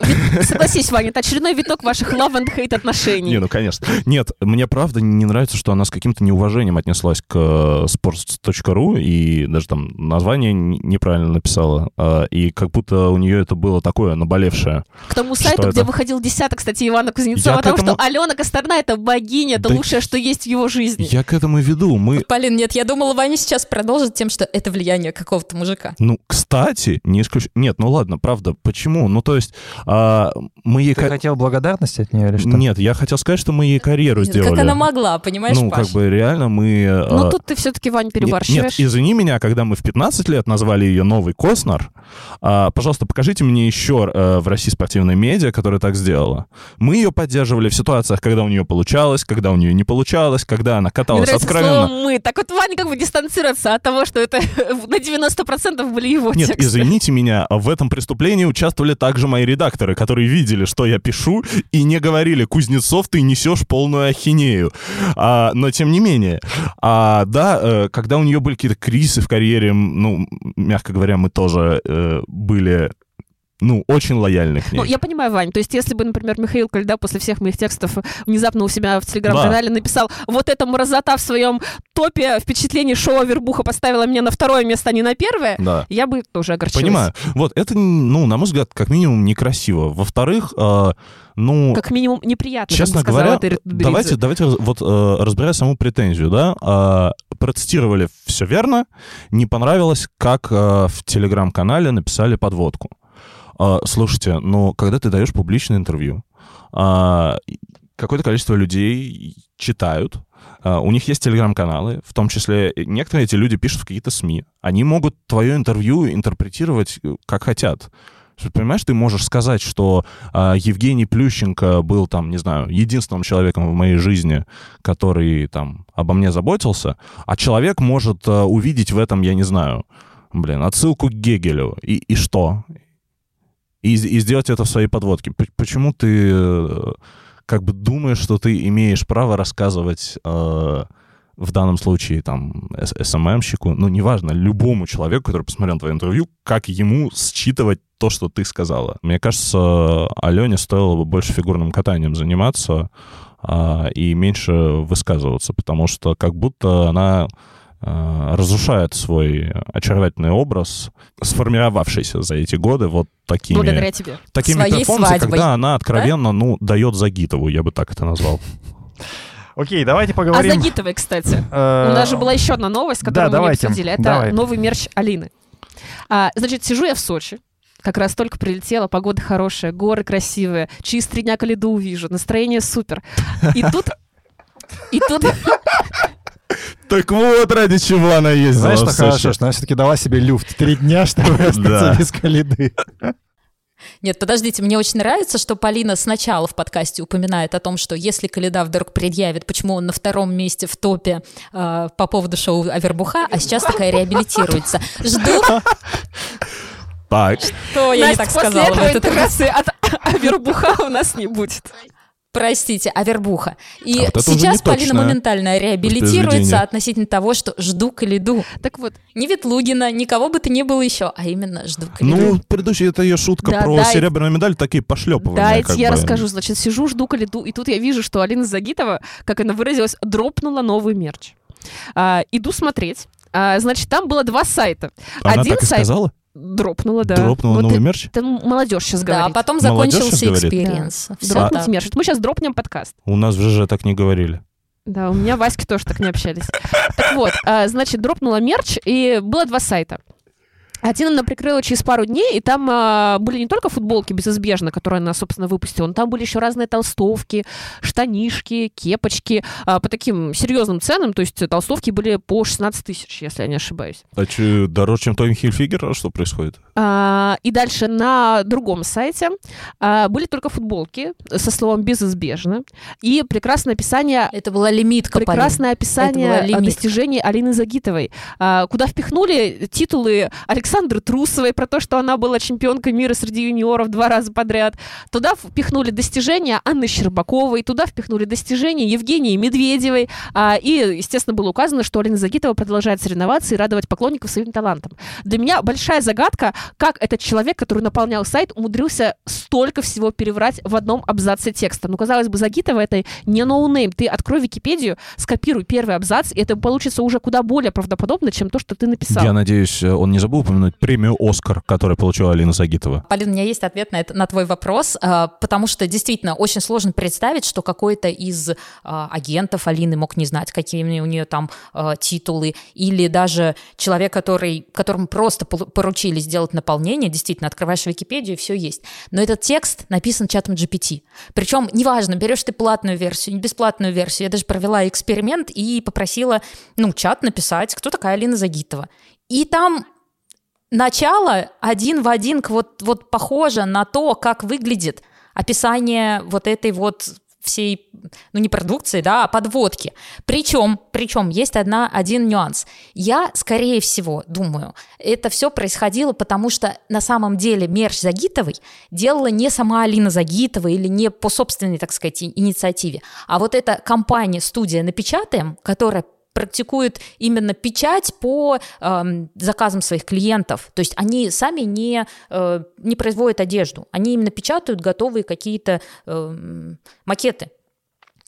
согласись, Ваня, это очередной виток ваших love and hate отношений. Не, ну, конечно. Нет, мне правда не нравится, что она с каким-то неуважением отнеслась к э, sports.ru и даже там название неправильно написала. а, И как будто у нее это было такое наболевшее. К тому сайту, это? где выходил десяток, кстати, Ивана Я Кузнецова, к о том, этому- что Алена Косторна — это богиня, это Да лучшее, что есть в его жизни. Я к этому и веду. Мы Полин, нет, я думала, Ваня сейчас продолжит тем, что это влияние какого-то мужика. Ну, кстати, не исключ... Нет, ну ладно, правда, почему? Ну, то есть, а, мы ей... Ты хотел благодарности от нее или что? Нет, я хотел сказать, что мы ей карьеру сделали. Как она могла, понимаешь, Ну, Паш? как бы реально мы... Ну, а, тут ты все-таки, Вань, Нет, перебарщиваешь. Нет, извини меня, когда мы в 15 лет назвали ее новый Коснер, а, пожалуйста, покажите мне еще э, в России спортивной медиа, которая так сделала. Мы ее поддерживали в ситуациях, когда у нее получалось, когда у нее не получалось, когда она каталась откровенно. Слово «мы». Так вот, Ваня как бы дистанцироваться от того, что это [LAUGHS] на 90% были его Нет, тексты. извините меня, в этом преступлении участвовали также мои редакторы, которые видели, что я пишу, и не говорили, Кузнецов, ты несешь полную ахинею. А, но тем не менее. А, да, э, когда у нее были какие-то кризисы в карьере, ну, мягко говоря, мы тоже э, были, ну, очень лояльны к ней. Ну, я понимаю, Вань, то есть если бы, например, Михаил Кольда после всех моих текстов внезапно у себя в телеграм-канале написал вот эта мразота в своем топе впечатлений шоу «Вербуха» поставила меня на второе место, а не на первое, Да. я бы тоже огорчилась. Понимаю. Вот, это, ну, на мой взгляд, как минимум некрасиво. Во-вторых, э, ну... Как минимум неприятно, Честно как сказала говоря, Тутберидзе. давайте, давайте вот э, разбирая саму претензию, да, э, процитировали все верно, не понравилось, как э, в телеграм-канале написали подводку. Э, слушайте, ну, когда ты даешь публичное интервью, э, какое-то количество людей читают, э, у них есть телеграм-каналы, в том числе некоторые эти люди пишут в какие-то СМИ. Они могут твое интервью интерпретировать э, как хотят. Понимаешь, ты можешь сказать, что а, Евгений Плющенко был там, не знаю, единственным человеком в моей жизни, который там обо мне заботился, а человек может а, увидеть в этом, я не знаю, блин, отсылку к Гегелю. И, и что? И, и сделать это в своей подводке. Почему ты э, как бы думаешь, что ты имеешь право рассказывать э, в данном случае там СММщику, ну, неважно, любому человеку, который посмотрел твое интервью, как ему считывать то, что ты сказала. Мне кажется, Алене стоило бы больше фигурным катанием заниматься а, и меньше высказываться, потому что как будто она а, разрушает свой очаровательный образ, сформировавшийся за эти годы вот такими, Благодаря тебе. такими Своей перформансами, свадьбой. когда она откровенно, ну, дает Загитову, я бы так это назвал. Окей, давайте А поговорим. Загитовой, кстати. э, У нас же была еще одна новость, да, которую мы не давайте, обсудили. Это давай. новый мерч Алины. А, значит, сижу я в Сочи. Как раз только прилетела, погода хорошая, горы красивые, через три дня Калиду увижу, настроение супер. И тут... И тут... Так вот, ради чего она ездила Знаешь, что хорошо, что она все-таки дала себе люфт. Три дня, [LAUGHS] чтобы остаться без калиды. Нет, подождите, мне очень нравится, что Полина сначала в подкасте упоминает о том, что если Каледа вдруг предъявит, почему он на втором месте в топе э, по поводу шоу Авербуха, а сейчас такая реабилитируется. Жду, Так, что я не так после сказала в этого интеграции от Авербуха у нас не будет. Простите, Авербуха. И А вот сейчас Полина точное моментально реабилитируется относительно того, что жду Каледу. Так вот, Не Ветлугина, никого бы то ни было еще, а именно жду Каледу. ну, предыдущая это ее шутка Да, про дай- серебряную медаль, такие пошлепывания. как я бы. расскажу. Значит, сижу, жду Каледу, и тут я вижу, что Алина Загитова, как она выразилась, дропнула новый мерч. А, иду смотреть. А, значит, там было два сайта. Она Один так и сайт сказала? Дропнула, да. Дропнула Вот новый и- мерч? Это молодежь сейчас Да, а говорит. потом Молодежь закончился experience. Дропнуть мерч. Мы сейчас дропнем подкаст. У нас в ЖЖ так не говорили. Да, у меня Васьки тоже так не общались. Так вот, а, значит, дропнула мерч, и было два сайта. Один она прикрыла через пару дней, и там а, были не только футболки безызбежно, которые она, собственно, выпустила, но там были еще разные толстовки, штанишки, кепочки а, по таким серьезным ценам. То есть толстовки были по 16 тысяч, если я не ошибаюсь. А че, дороже, чем Томми Хильфигер? Что происходит? А, и дальше на другом сайте а, были только футболки со словом «безызбежно» и прекрасное описание Это была лимитка, прекрасное описание была а, лимитка. достижений Алины Загитовой, а, куда впихнули титулы Александры Трусовой про то, что она была чемпионкой мира среди юниоров два раза подряд. Туда впихнули достижения Анны Щербаковой, туда впихнули достижения Евгении Медведевой. а, И, естественно, было указано, что Алина Загитова продолжает соревноваться и радовать поклонников своим талантом. Для меня большая загадка, как этот человек, который наполнял сайт, умудрился столько всего переврать в одном абзаце текста. Ну, казалось бы, Загитова это не ноунейм. Ты открой Википедию, скопируй первый абзац, и это получится уже куда более правдоподобно, чем то, что ты написал. Я надеюсь, он не забыл упомянуть премию «Оскар», которую получила Алина Загитова. Полин, у меня есть ответ на, это, на твой вопрос, а, потому что действительно очень сложно представить, что какой-то из а, агентов Алины мог не знать, какие у нее там а, титулы, или даже человек, который, которому просто поручили сделать наполнение, действительно, открываешь Википедию, и все есть. Но этот текст написан чатом GPT. Причем, неважно, берешь ты платную версию, бесплатную версию. Я даже провела эксперимент и попросила, ну, чат написать, кто такая Алина Загитова. И там начало один в один вот, вот похоже на то, как выглядит описание вот этой вот всей, ну не продукции, да, а подводки. Причем, причем есть одна, один нюанс. Я, скорее всего, думаю, это все происходило, потому что на самом деле мерч Загитовой делала не сама Алина Загитова или не по собственной, так сказать, инициативе, а вот эта компания, студия «Напечатаем», которая практикует именно печать по эм, заказам своих клиентов. То есть они сами не, э, не производят одежду, они именно печатают готовые какие-то эм, макеты.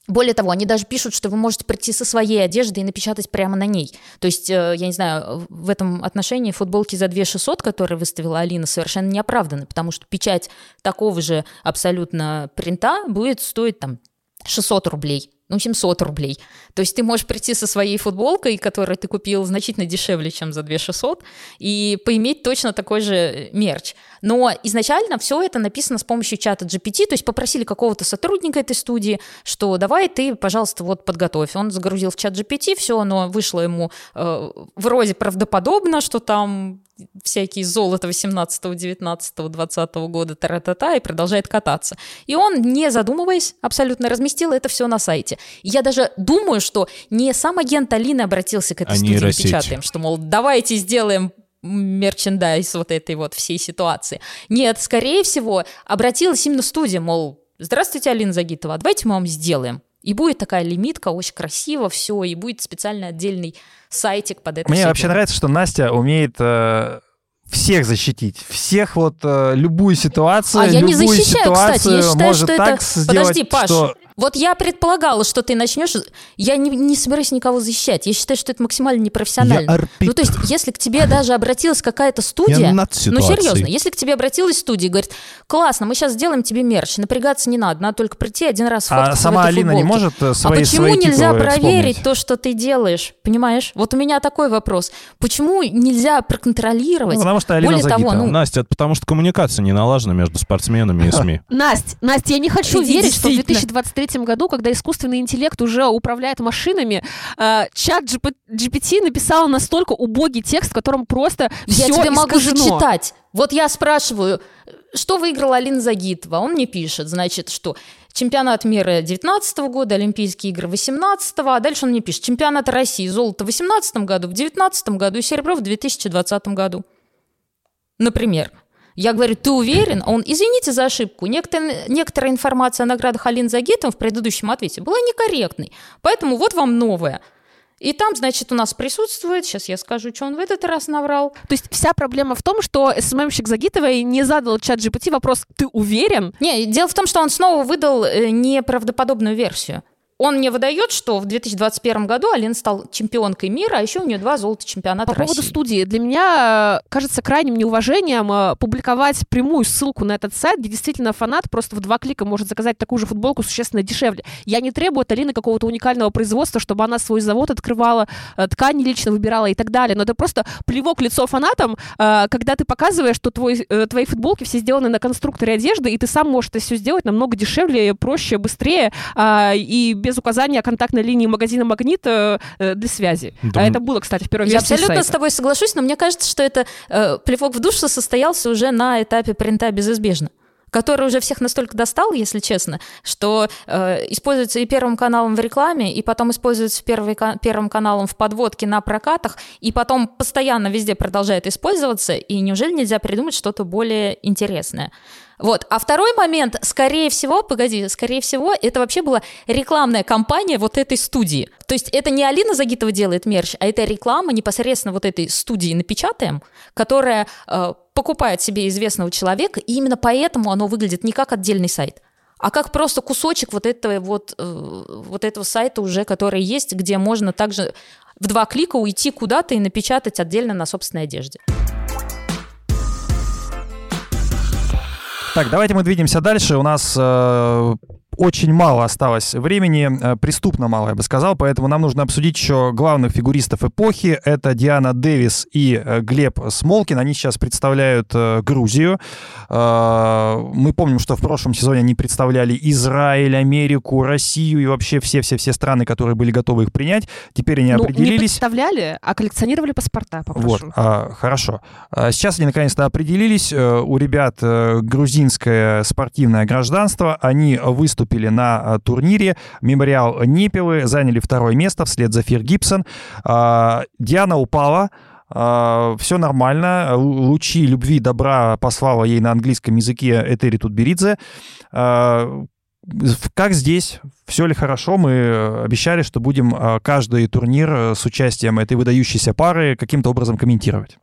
Более того, они даже пишут, что вы можете прийти со своей одеждой и напечатать прямо на ней. То есть, э, я не знаю, в этом отношении футболки за 2 600, которые выставила Алина, совершенно не оправданы, потому что печать такого же абсолютно принта будет стоить там 600 рублей, ну, 700 рублей. То есть ты можешь прийти со своей футболкой, которую ты купил значительно дешевле, чем за 2 600, и поиметь точно такой же мерч. Но изначально все это написано с помощью чата GPT, то есть попросили какого-то сотрудника этой студии, что давай ты, пожалуйста, вот подготовь. Он загрузил в чат GPT, все оно вышло ему э, вроде правдоподобно, что там всякие золото 18, 19, 20 года, та-та-та, и продолжает кататься. И он, не задумываясь, абсолютно разместил это все на сайте. И я даже думаю, что не сам агент Алины обратился к этой А студии нейросеть. «Напечатаем», что, мол, давайте сделаем мерчендайз вот этой вот всей ситуации. Нет, скорее всего, обратилась именно студия, мол, здравствуйте, Алина Загитова, давайте мы вам сделаем. И будет такая лимитка, очень красиво все, и будет специально отдельный сайтик под это Мне всё вообще нравится, что Настя умеет э, всех защитить, всех вот э, любую ситуацию, А я не любую защищаю, кстати. ситуацию Я считаю, может что так это... сделать, Подожди, Паш. что Вот я предполагала, что ты начнешь... Я не, не собираюсь никого защищать. Я считаю, что это максимально непрофессионально. Я арбитр. Ну, то есть, если к тебе даже обратилась какая-то студия... Я над Ну, серьезно, если к тебе обратилась студия и говорит, классно, мы сейчас сделаем тебе мерч, напрягаться не надо, надо только прийти один раз а сама Алина не футболке». может э, А свои, почему свои нельзя титулы проверить вспомнить? то, что ты делаешь? Понимаешь? Вот у меня такой вопрос. Почему нельзя проконтролировать? Ну, потому что Алина Более того, ну, Настя, это потому что коммуникация не налажена между спортсменами и СМИ. Настя, Настя, я не хочу верить, что в действительно. 2023 году, когда искусственный интеллект уже управляет машинами, э, чат GP GPT написал настолько убогий текст, в котором просто Я все тебе могу искажено. зачитать. Вот я спрашиваю, что выиграла Алина Загитова? Он мне пишет, значит, что чемпионат мира 19 года, Олимпийские игры 18 а дальше он мне пишет, чемпионат России, золото в 18 году, в 19 году и серебро в 2020 году. Например. Я говорю, ты уверен? А он, извините за ошибку, некоторая, некоторая информация о наградах Алины Загитова в предыдущем ответе была некорректной, поэтому вот вам новое – и там, значит, у нас присутствует, сейчас я скажу, что он в этот раз наврал. То есть вся проблема в том, что СММщик Загитовой не задал чат GPT вопрос «ты уверен?» Не, дело в том, что он снова выдал э, неправдоподобную версию. Он мне выдает, что в 2021 году Алина стал чемпионкой мира, а еще у нее два золота чемпионата По России. поводу студии. Для меня э, кажется крайним неуважением э, публиковать прямую ссылку на этот сайт, где действительно фанат просто в два клика может заказать такую же футболку существенно дешевле. Я не требую от Алины какого-то уникального производства, чтобы она свой завод открывала, э, ткани лично выбирала и так далее. Но это просто плевок лицо фанатам, когда ты показываешь, что твой, твои футболки все сделаны на конструкторе одежды, и ты сам можешь это все сделать намного дешевле, проще, быстрее и без указания контактной линии магазина «Магнит» э, для связи. Да. А это было, кстати, в первой Я версии абсолютно сайта. с тобой соглашусь, но мне кажется, что это э, плевок в душу состоялся уже на этапе принта безизбежно который уже всех настолько достал, если честно, что э, используется и первым каналом в рекламе, и потом используется первый, первым каналом в подводке на прокатах, и потом постоянно везде продолжает использоваться, и неужели нельзя придумать что-то более интересное? Вот. А второй момент, скорее всего, погоди, скорее всего, это вообще была рекламная кампания вот этой студии. То есть это не Алина Загитова делает мерч, а это реклама непосредственно вот этой студии «Напечатаем», которая э, покупает себе известного человека, и именно поэтому оно выглядит не как отдельный сайт, а как просто кусочек вот этого вот, э, вот этого сайта уже, который есть, где можно также в два клика уйти куда-то и напечатать отдельно на собственной одежде. Так, давайте мы двинемся дальше. У нас э, очень мало осталось времени, э, преступно мало, я бы сказал, поэтому нам нужно обсудить еще главных фигуристов эпохи. Это Диана Дэвис и э, Глеб Смолкин. Они сейчас представляют э, Грузию. Мы помним, что в прошлом сезоне они представляли Израиль, Америку, Россию и вообще все-все-все страны, которые были готовы их принять. Теперь они ну, определились. Не представляли, а коллекционировали паспорта, попрошу. Вот, а, хорошо. Сейчас они наконец-то определились. У ребят грузинское спортивное гражданство. Они выступили выступили на а, турнире. Мемориал Непилы заняли второе место вслед за Фир Гибсон. А, Диана упала, Uh, все нормально. Лучи любви, добра послала ей на английском языке Этери Тутберидзе. Как здесь? Все ли хорошо? Мы обещали, что будем каждый турнир с участием этой выдающейся пары каким-то образом комментировать.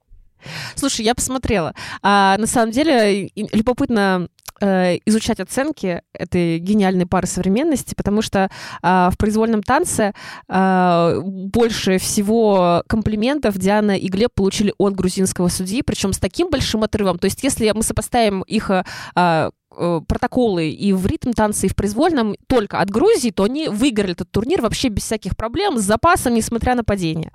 Слушай, я посмотрела. А, на самом деле, любопытно Э, изучать оценки этой гениальной пары современности, потому что э, в произвольном танце э, больше всего комплиментов Диана и Глеб получили от грузинского судьи, причем с таким большим отрывом. То есть если мы сопоставим их э, протоколы и в ритм танце, и в произвольном только от Грузии, то они выиграли этот турнир вообще без всяких проблем, с запасом, несмотря на падение.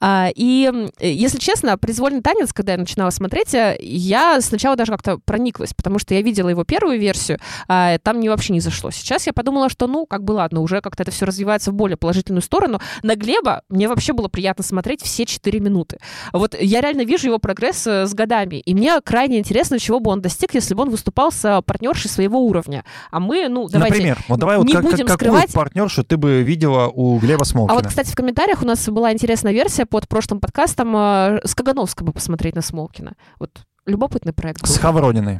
А, и, если честно, произвольный танец, когда я начинала смотреть, э, я сначала даже как-то прониклась, потому что я видела его первую версию, а там мне вообще не зашло. Сейчас я подумала, что, ну, как бы ладно, уже как-то это все развивается в более положительную сторону. На Глеба мне вообще было приятно смотреть все 4 минуты. Вот я реально вижу его прогресс э, с годами, и мне крайне интересно, чего бы он достиг, если бы он выступал с партнерши своего уровня. А мы, ну, давайте Например, вот давай не вот будем как, скрывать... какую партнершу ты бы видела у Глеба Смолкина? А вот, кстати, в комментариях у нас была интересная версия под прошлым подкастом э, с Кагановской бы посмотреть на Смолкина. Вот любопытный проект был. С Хаврониной.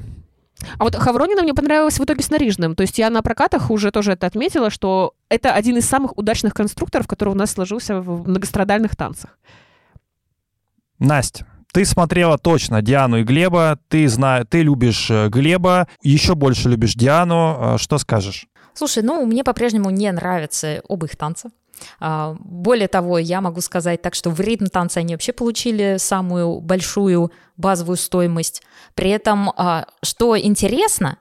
А вот Хавронина мне понравилась в итоге с Нарижным. То есть я на прокатах уже тоже это отметила, что это один из самых удачных конструкторов, который у нас сложился в многострадальных танцах. Настя, ты смотрела точно Диану и Глеба, ты, зна... ты любишь э, Глеба, еще больше любишь Диану. Э, что скажешь? Слушай, ну, мне по-прежнему не нравятся оба их танца. А, более того, я могу сказать так, что в ритм танца они вообще получили самую большую базовую стоимость. При этом, а, что интересно,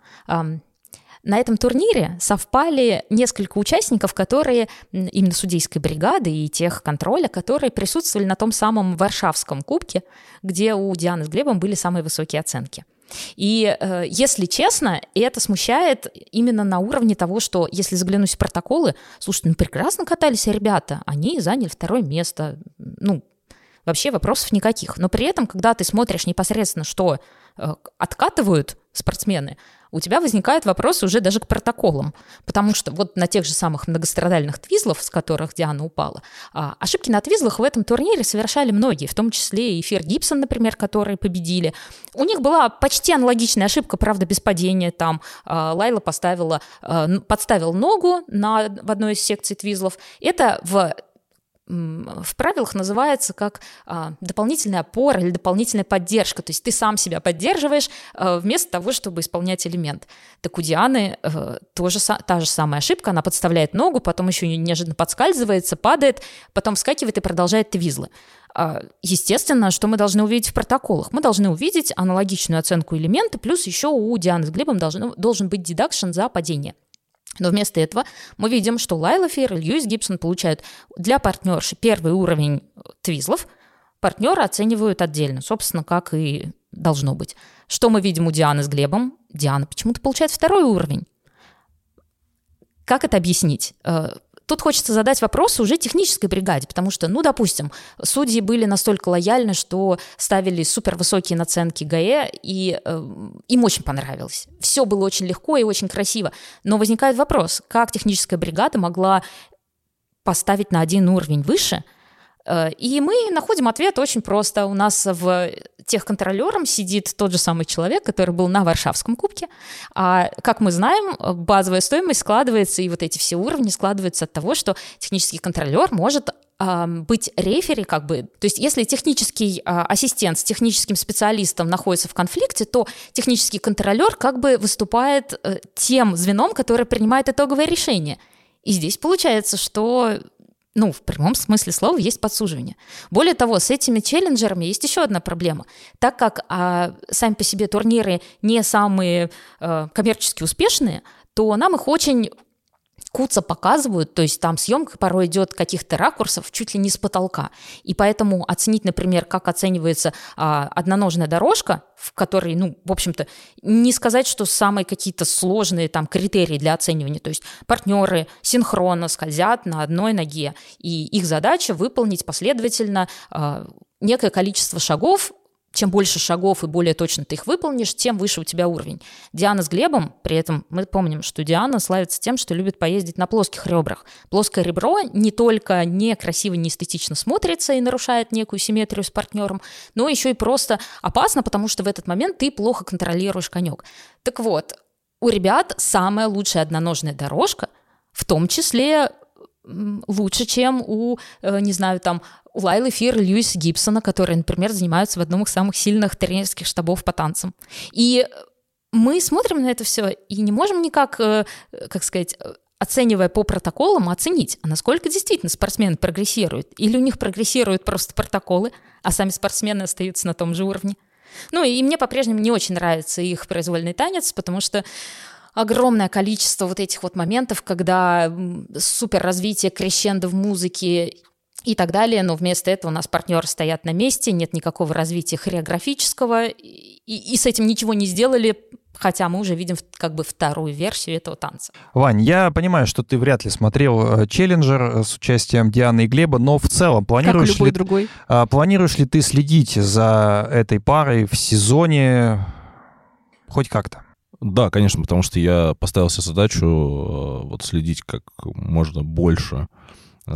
на этом турнире совпали несколько участников, которые именно судейской бригады и тех контроля, которые присутствовали на том самом Варшавском кубке, где у Дианы с Глебом были самые высокие оценки. И, э, если честно, это смущает именно на уровне того, что, если заглянуть в протоколы, слушайте, ну прекрасно катались ребята, они заняли второе место, ну, вообще вопросов никаких. Но при этом, когда ты смотришь непосредственно, что э, откатывают спортсмены, у тебя возникает вопрос уже даже к протоколам, потому что вот на тех же самых многострадальных твизлов, с которых Диана упала, а, ошибки на твизлах в этом турнире совершали многие, в том числе и Фер Гибсон, например, которые победили. У них была почти аналогичная ошибка, правда, без падения. Там а, Лайла поставила, а, подставил ногу на, в одной из секций твизлов. Это в в правилах называется как а, дополнительная опора или дополнительная поддержка. То есть ты сам себя поддерживаешь а, вместо того, чтобы исполнять элемент. Так у Дианы а, тоже та же самая ошибка. Она подставляет ногу, потом еще неожиданно подскальзывается, падает, потом вскакивает и продолжает твизлы. А, естественно, что мы должны увидеть в протоколах? Мы должны увидеть аналогичную оценку элемента, плюс еще у Дианы с Глебом должен, должен быть дедакшн за падение. Но вместо этого мы видим, что Лайла Фейр и Льюис Гибсон получают для партнерши первый уровень твизлов, партнеры оценивают отдельно, собственно, как и должно быть. Что мы видим у Дианы с Глебом? Диана почему-то получает второй уровень. Как это объяснить? Тут хочется задать вопрос уже технической бригаде, потому что, ну, допустим, судьи были настолько лояльны, что ставили супер высокие наценки ГАЭ, и э, им очень понравилось. Все было очень легко и очень красиво. Но возникает вопрос, как техническая бригада могла поставить на один уровень выше – и мы находим ответ очень просто. У нас в техконтролером сидит тот же самый человек, который был на Варшавском кубке. А, как мы знаем, базовая стоимость складывается, и вот эти все уровни складываются от того, что технический контролер может быть рефери, как бы, то есть если технический а, ассистент с техническим специалистом находится в конфликте, то технический контролер как бы выступает э, тем звеном, которое принимает итоговое решение. И здесь получается, что ну, в прямом смысле слова есть подсуживание. Более того, с этими челленджерами есть еще одна проблема. Так как а, сами по себе турниры не самые а, коммерчески успешные, то нам их очень куца показывают, то есть там съемка порой идет каких-то ракурсов чуть ли не с потолка. И поэтому оценить, например, как оценивается а, одноножная дорожка, в которой, ну, в общем-то, не сказать, что самые какие-то сложные там критерии для оценивания. То есть партнеры синхронно скользят на одной ноге, и их задача выполнить последовательно а, некое количество шагов чем больше шагов и более точно ты их выполнишь, тем выше у тебя уровень. Диана с Глебом, при этом мы помним, что Диана славится тем, что любит поездить на плоских ребрах. Плоское ребро не только некрасиво, не эстетично смотрится и нарушает некую симметрию с партнером, но еще и просто опасно, потому что в этот момент ты плохо контролируешь конек. Так вот, у ребят самая лучшая одноножная дорожка, в том числе лучше, чем у, э, не знаю, там, у Лайлы Фир и Льюиса Гибсона, которые, например, занимаются в одном из самых сильных тренерских штабов по танцам. И мы смотрим на это все и не можем никак, э, как сказать, оценивая по протоколам, оценить, а насколько действительно спортсмены прогрессируют. Или у них прогрессируют просто протоколы, а сами спортсмены остаются на том же уровне. Ну и мне по-прежнему не очень нравится их произвольный танец, потому что огромное количество вот этих вот моментов, когда супер развитие крещендо в музыке и так далее, но вместо этого у нас партнеры стоят на месте, нет никакого развития хореографического, и, и с этим ничего не сделали, хотя мы уже видим как бы вторую версию этого танца. Вань, я понимаю, что ты вряд ли смотрел э, «Челленджер» э, с участием Дианы и Глеба, но в целом планируешь, как любой ли, другой. А, планируешь ли ты следить за этой парой в сезоне хоть как-то? Да, конечно, потому что я поставил себе задачу э, вот следить как можно больше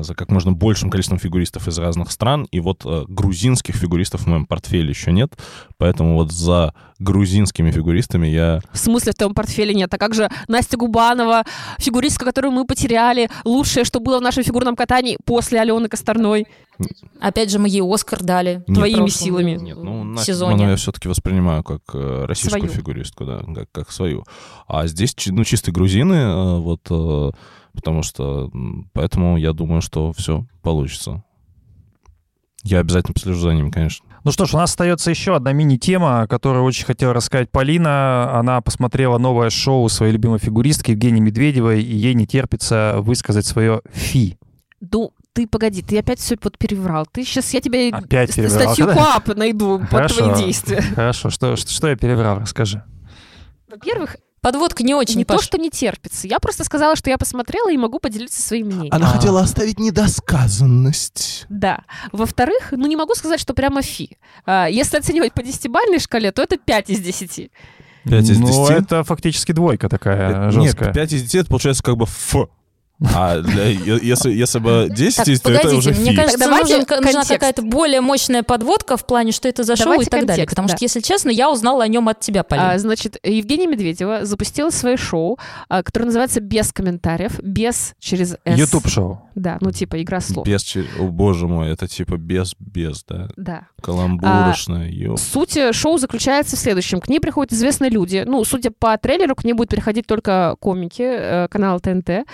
за как можно большим количеством фигуристов из разных стран. И вот э, грузинских фигуристов в моем портфеле еще нет, поэтому вот за грузинскими фигуристами я... В смысле в твоем портфеле нет? А как же Настя Губанова, фигуристка, которую мы потеряли, лучшее, что было в нашем фигурном катании после Алены Косторной? Опять же, мы ей Оскар дали нет, твоими силами. Нет, ну, Настю Губанову я все-таки воспринимаю как э, российскую свою. фигуристку, да, как, как свою. А здесь, ну, чистые грузины, э, вот э, потому что поэтому я думаю, что все получится. Я обязательно послежу за ним, конечно. Ну что ж, у нас остается еще одна мини-тема, которую очень хотела рассказать Полина. Она посмотрела новое шоу своей любимой фигуристки Евгении Медведевой, и ей не терпится высказать свое «фи». Ну, ты погоди, ты опять все вот переврал. Ты сейчас, я тебе опять переврал. статью КОАП найду Хорошо. под твои действия. Хорошо, что, что, что я переврал, расскажи. Во-первых, Подводка не очень. Не пош... то, что не терпится. Я просто сказала, что я посмотрела и могу поделиться своим мнением. Она а. хотела оставить недосказанность. Да. Во-вторых, ну не могу сказать, что прямо фи. А, если оценивать по десятибальной шкале, то это 5 из 10. 5 из 10? Ну, это фактически двойка такая жесткая. Нет, 5 из 10 это получается как бы ф. А для, если, если бы 10 Так, то это уже мне фи. кажется, Давайте нужен- нужна какая-то более мощная подводка в плане, что это за шоу Давайте и так далее. контекст, Потому да. что, если честно, я узнала о нем от тебя, Полина. А, значит, Евгения Медведева запустила свое шоу, а, которое называется «Без комментариев», «Без» через «С». YouTube-шоу. Да, ну типа игра слов. Без, че- о боже мой, это типа без, без, да. Да. Каламбурочная, ё. Суть э, шоу заключается в следующем. К ней приходят известные люди. Ну, судя по трейлеру, к ней будут переходить только комики э, канала ТНТ.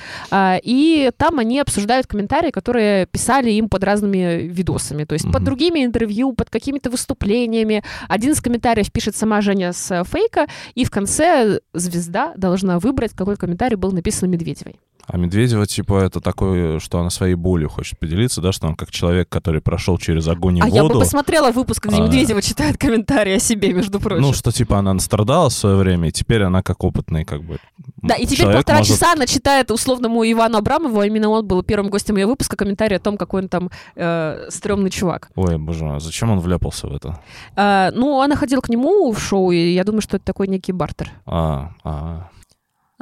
И там они обсуждают комментарии, которые писали им под разными видосами. То есть под Мгм. другими интервью, под какими-то выступлениями. Один из комментариев пишет сама Женя с э, фейка, и в конце звезда должна выбрать, какой комментарий был написан Медведевой. А Медведева, типа, это такое, что она своей болью хочет поделиться, да, что он как человек, который прошел через огонь и А я бы воду. посмотрела выпуск, где А. Медведева читает комментарии о себе, между прочим. Ну, что типа она настрадалась в свое время, и теперь она как опытный, как бы. Да, и теперь полтора может- часа она читает условному Ивану Абрамову, а именно он был первым гостем ее выпуска, комментарий о том, какой он там э, стрёмный чувак. Ой, боже мой, а зачем он вляпался в это? А, ну, она ходила к нему в шоу, и я думаю, что это такой некий бартер. А, а. А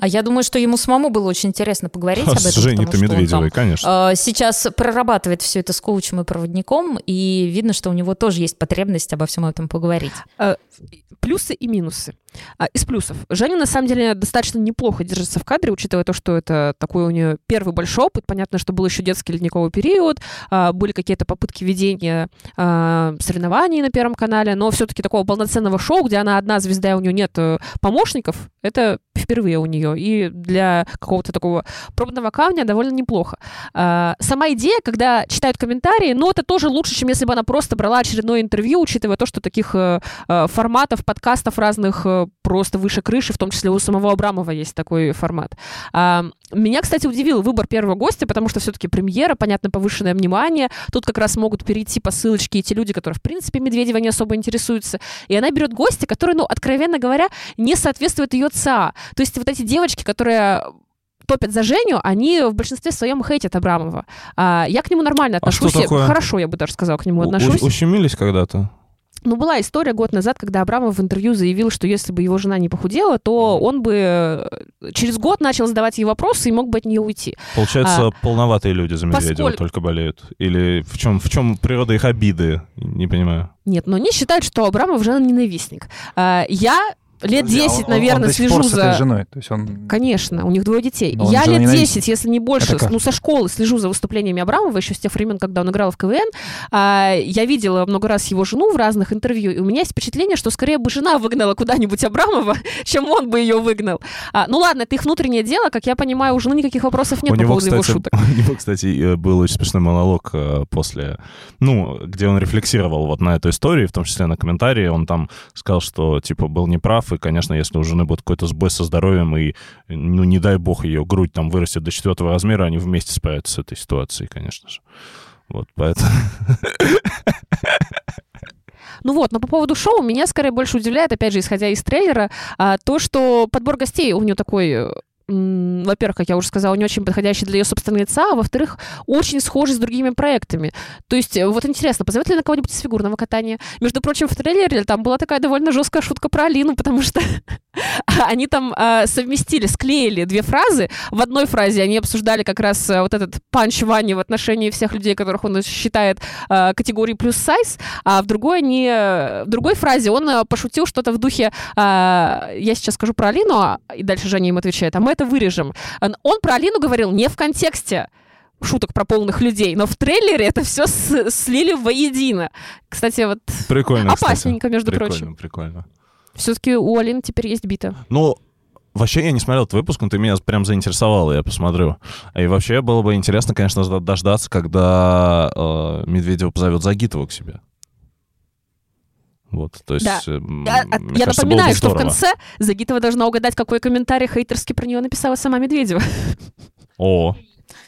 я думаю, что ему самому было очень интересно поговорить [LAUGHS] об этом. С Женей-то он там, Медведевой, конечно. э, сейчас прорабатывает все это с коучем и проводником, и видно, что у него тоже есть потребность обо всем этом поговорить. Плюсы и минусы. А, из плюсов. Женя, на самом деле, достаточно неплохо держится в кадре, учитывая то, что это такой у нее первый большой опыт. Понятно, что был еще детский ледниковый период, а, были какие-то попытки ведения а, соревнований на Первом канале, но все-таки такого полноценного шоу, где она одна звезда, и у нее нет э, помощников, это впервые у нее. И для какого-то такого пробного камня довольно неплохо. А, Сама идея, когда читают комментарии, ну, это тоже лучше, чем если бы она просто брала очередное интервью, учитывая то, что таких э, э, форматов, подкастов разных э, просто выше крыши, в том числе у самого Абрамова есть такой формат. А, Меня, кстати, удивил выбор первого гостя, потому что все-таки премьера, понятно, повышенное внимание. Тут как раз могут перейти по ссылочке и те люди, которые, в принципе, Медведева не особо интересуются. И она берет гостя, который, ну, откровенно говоря, не соответствует ее ЦА. То есть вот эти девочки, которые топят за Женю, они в большинстве своем хейтят Абрамова. А, я к нему нормально А что отношусь. Такое? Хорошо, я бы даже сказала, к нему отношусь. у- Ущемились когда-то? Ну, была история год назад, когда Абрамов в интервью заявил, что если бы его жена не похудела, то он бы э, через год начал задавать ей вопросы и мог бы от нее уйти. Получается, полноватые люди за Медведева поскольку- только болеют? Или в чем, в чем природа их обиды? Не понимаю. Нет, но они считают, что Абрамов жена ненавистник. А, Я лет а 10, он- он- наверное, он слежу за... женой. То есть он... Конечно, у них двое детей. Но Я лет ненавистник. 10, если не больше, ну, со школы слежу за выступлениями Абрамова, еще с тех времен, когда он играл в КВН. А, Я видела много раз его жену в разных интервью, и у меня есть впечатление, что скорее бы жена выгнала куда-нибудь Абрамова, [LAUGHS] чем он бы ее выгнал. А, Ну ладно, это их внутреннее дело, как я понимаю, у жены никаких вопросов нет у, по него, поводу его кстати, шуток. [LAUGHS] у него, кстати, э, был очень смешной монолог э, после, ну, где он рефлексировал вот на эту историю, в том числе на комментарии. Он там сказал, что, типа, был неправ, и, конечно, если у жены будет какой-то сбой со здоровьем, и, ну, не дай бог, ее грудь там вырастет до четвертого размера, они вместе справятся с этой ситуацией, конечно же. Вот, поэтому... Ну вот, но по поводу шоу меня скорее больше удивляет, опять же, исходя из трейлера, а, то, что подбор гостей у нее такой э, во-первых, как я уже сказала, не очень подходящий для ее собственного лица, а во-вторых, очень схожий с другими проектами. То есть, э, вот интересно, позовет ли на кого-нибудь из фигурного катания? Между прочим, в трейлере там была такая довольно жесткая шутка про Алину, потому что [LAUGHS] они там а, совместили, склеили две фразы. В одной фразе они обсуждали как раз а, вот этот панч Вани в отношении всех людей, которых он считает а, категорией плюс сайз, а в другой, не, в другой фразе он пошутил что-то в духе а, «я сейчас скажу про Алину», а- и дальше Женя им отвечает «а мы это вырежем». Он про Алину говорил не в контексте шуток про полных людей, но в трейлере это все слили воедино. Кстати, вот Прикольно, кстати. опасненько, между Прикольно, прочим. прикольно. Все-таки у Алины теперь есть бита. Ну, вообще я не смотрел этот выпуск, но ты меня прям заинтересовал, я посмотрю. И вообще было бы интересно, конечно, дожд- дождаться, когда э, Медведева позовет Загитова к себе. Вот, то есть, Да. э, Я, мне я кажется, было бы напоминаю, что в конце Загитова должна угадать, какой комментарий хейтерский про нее написала сама Медведева. [LAUGHS] О,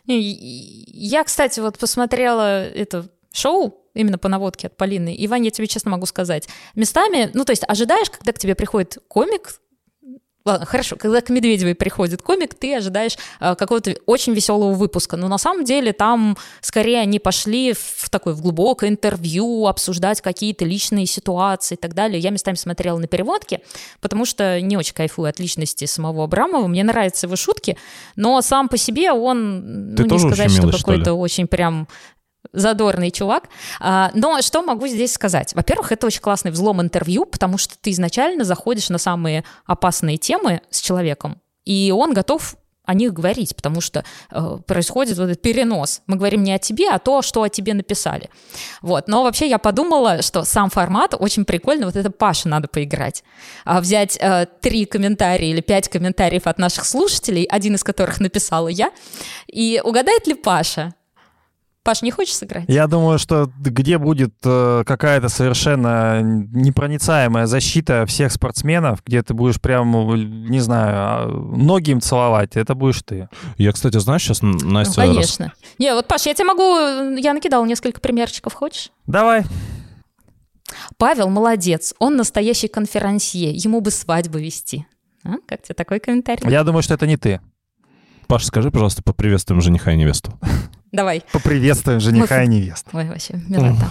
И- и- Я, кстати, вот посмотрела это шоу именно по наводке от Полины. Иван, я тебе честно могу сказать, местами, ну, то есть ожидаешь, когда к тебе приходит комик, Ладно, хорошо, когда к Медведевой приходит комик, ты ожидаешь э, какого-то очень веселого выпуска, но на самом деле там скорее они пошли в такое в глубокое интервью, обсуждать какие-то личные ситуации и так далее. Я местами смотрела на переводки, потому что не очень кайфую от личности самого Абрамова, мне нравятся его шутки, но сам по себе он, Ты ну, не сказать, что что какой-то очень прям задорный чувак. А, Но что могу здесь сказать? Во-первых, это очень классный взлом интервью, потому что ты изначально заходишь на самые опасные темы с человеком, и он готов о них говорить, потому что э, происходит вот этот перенос. Мы говорим не о тебе, а то, что о тебе написали. Вот. Но вообще я подумала, что сам формат очень прикольный. Вот это Паша надо поиграть. А взять э, три комментария или пять комментариев от наших слушателей, один из которых написала я, и угадает ли Паша? Паш, не хочешь сыграть? Я думаю, что где будет э, какая-то совершенно непроницаемая защита всех спортсменов, где ты будешь прям, не знаю, а, ноги им целовать, это будешь ты. Я, кстати, знаешь, сейчас Ну, Настя... рас- конечно. Не, вот, Паш, я тебе могу... Я накидала несколько примерчиков, хочешь? Давай. Павел молодец, он настоящий конферансье, ему бы свадьбу вести. А? Как тебе такой комментарий? Я думаю, что это не ты. Паша, скажи, пожалуйста, поприветствуем жениха и невесту. Давай. Поприветствуем жениха и невесту. Ой, вообще, милота.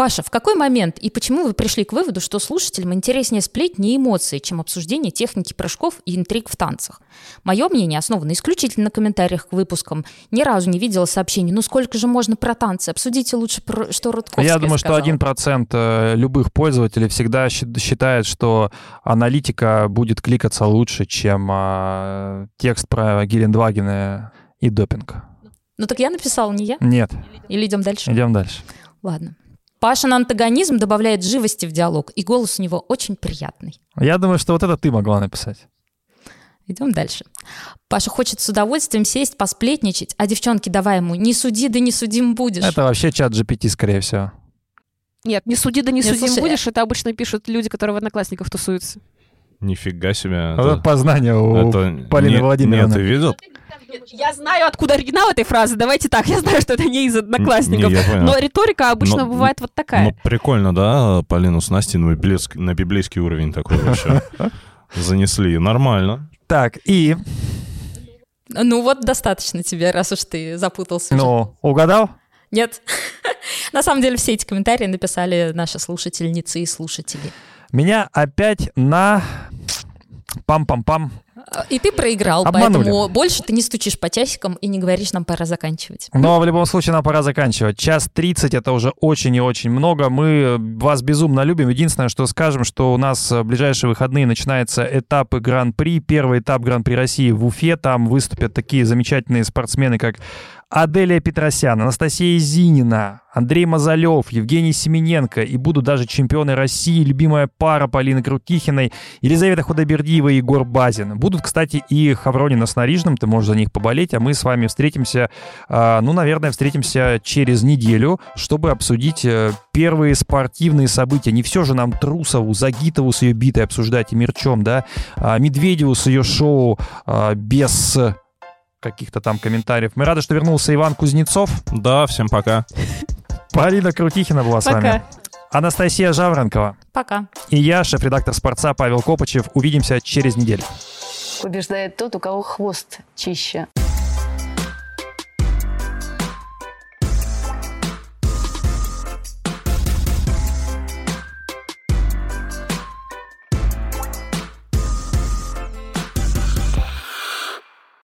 Паша, в какой момент и почему вы пришли к выводу, что слушателям интереснее сплетни и эмоции, чем обсуждение техники прыжков и интриг в танцах? Мое мнение основано исключительно на комментариях к выпускам. Ни разу не видела сообщений, ну сколько же можно про танцы? Обсудите лучше, про, что Рудковская Я думаю, что сказала». один процент э, любых пользователей всегда считает, что аналитика будет кликаться лучше, чем а, текст про Гелендвагена и допинг. Ну так я написала, не я? Нет, Или идем дальше? идем дальше. Ладно. Пашин антагонизм добавляет живости в диалог, и голос у него очень приятный. Я думаю, что вот это ты могла написать. Идем дальше. Паша хочет с удовольствием сесть, посплетничать, а девчонки давай ему «не суди, да не судим будешь». Это вообще чат GPT, скорее всего. Нет, не суди, да не Нет, судим слушай, будешь. Это обычно пишут люди, которые в Одноклассниках тусуются. Нифига себе. Вот это познание у это- Полины не- Владимировны. Нет, ты видел? Я знаю, откуда оригинал этой фразы. Давайте так, я знаю, что это не из Одноклассников. Не. Но риторика обычно Но- бывает вот такая. Ну, прикольно, да, Полину с Настей на библейский, на библейский уровень такой вообще [LAUGHS] занесли. Нормально. Так, и, Ну вот достаточно тебе, раз уж ты запутался. ну, угадал? Нет. [LAUGHS] На самом деле все эти комментарии написали наши слушательницы и слушатели. Меня опять на пам-пам-пам. И ты проиграл, Обманули. поэтому больше ты не стучишь по часикам и не говоришь, нам пора заканчивать. Но в любом случае нам пора заканчивать. Час 30 это уже очень и очень много. Мы вас безумно любим. Единственное, что скажем, что у нас в ближайшие выходные начинаются этапы Гран-при. Первый этап Гран-при России в Уфе. Там выступят такие замечательные спортсмены, как Аделия Петросян, Анастасия Зинина, Андрей Мазалев, Евгений Семененко. И будут даже чемпионы России, любимая пара Полины Крутихиной, Елизавета Худобердиева и Егор Базин. Будут, кстати, и Хавронина с Нарижным, ты можешь за них поболеть, а мы с вами встретимся, а, ну, наверное, встретимся через неделю, чтобы обсудить э, первые спортивные события. Не все же нам Трусову, Загитову с ее битой обсуждать и Мерчом, да, а Медведеву с ее шоу а, без каких-то там комментариев. Мы рады, что вернулся Иван Кузнецов. Да, всем пока. [LAUGHS] Полина Крутихина была с вами. Пока. Анастасия Жаворонкова. Пока. И я, шеф-редактор «Спорца» Павел Копычев. Увидимся через неделю. Побеждает тот, у кого хвост чище.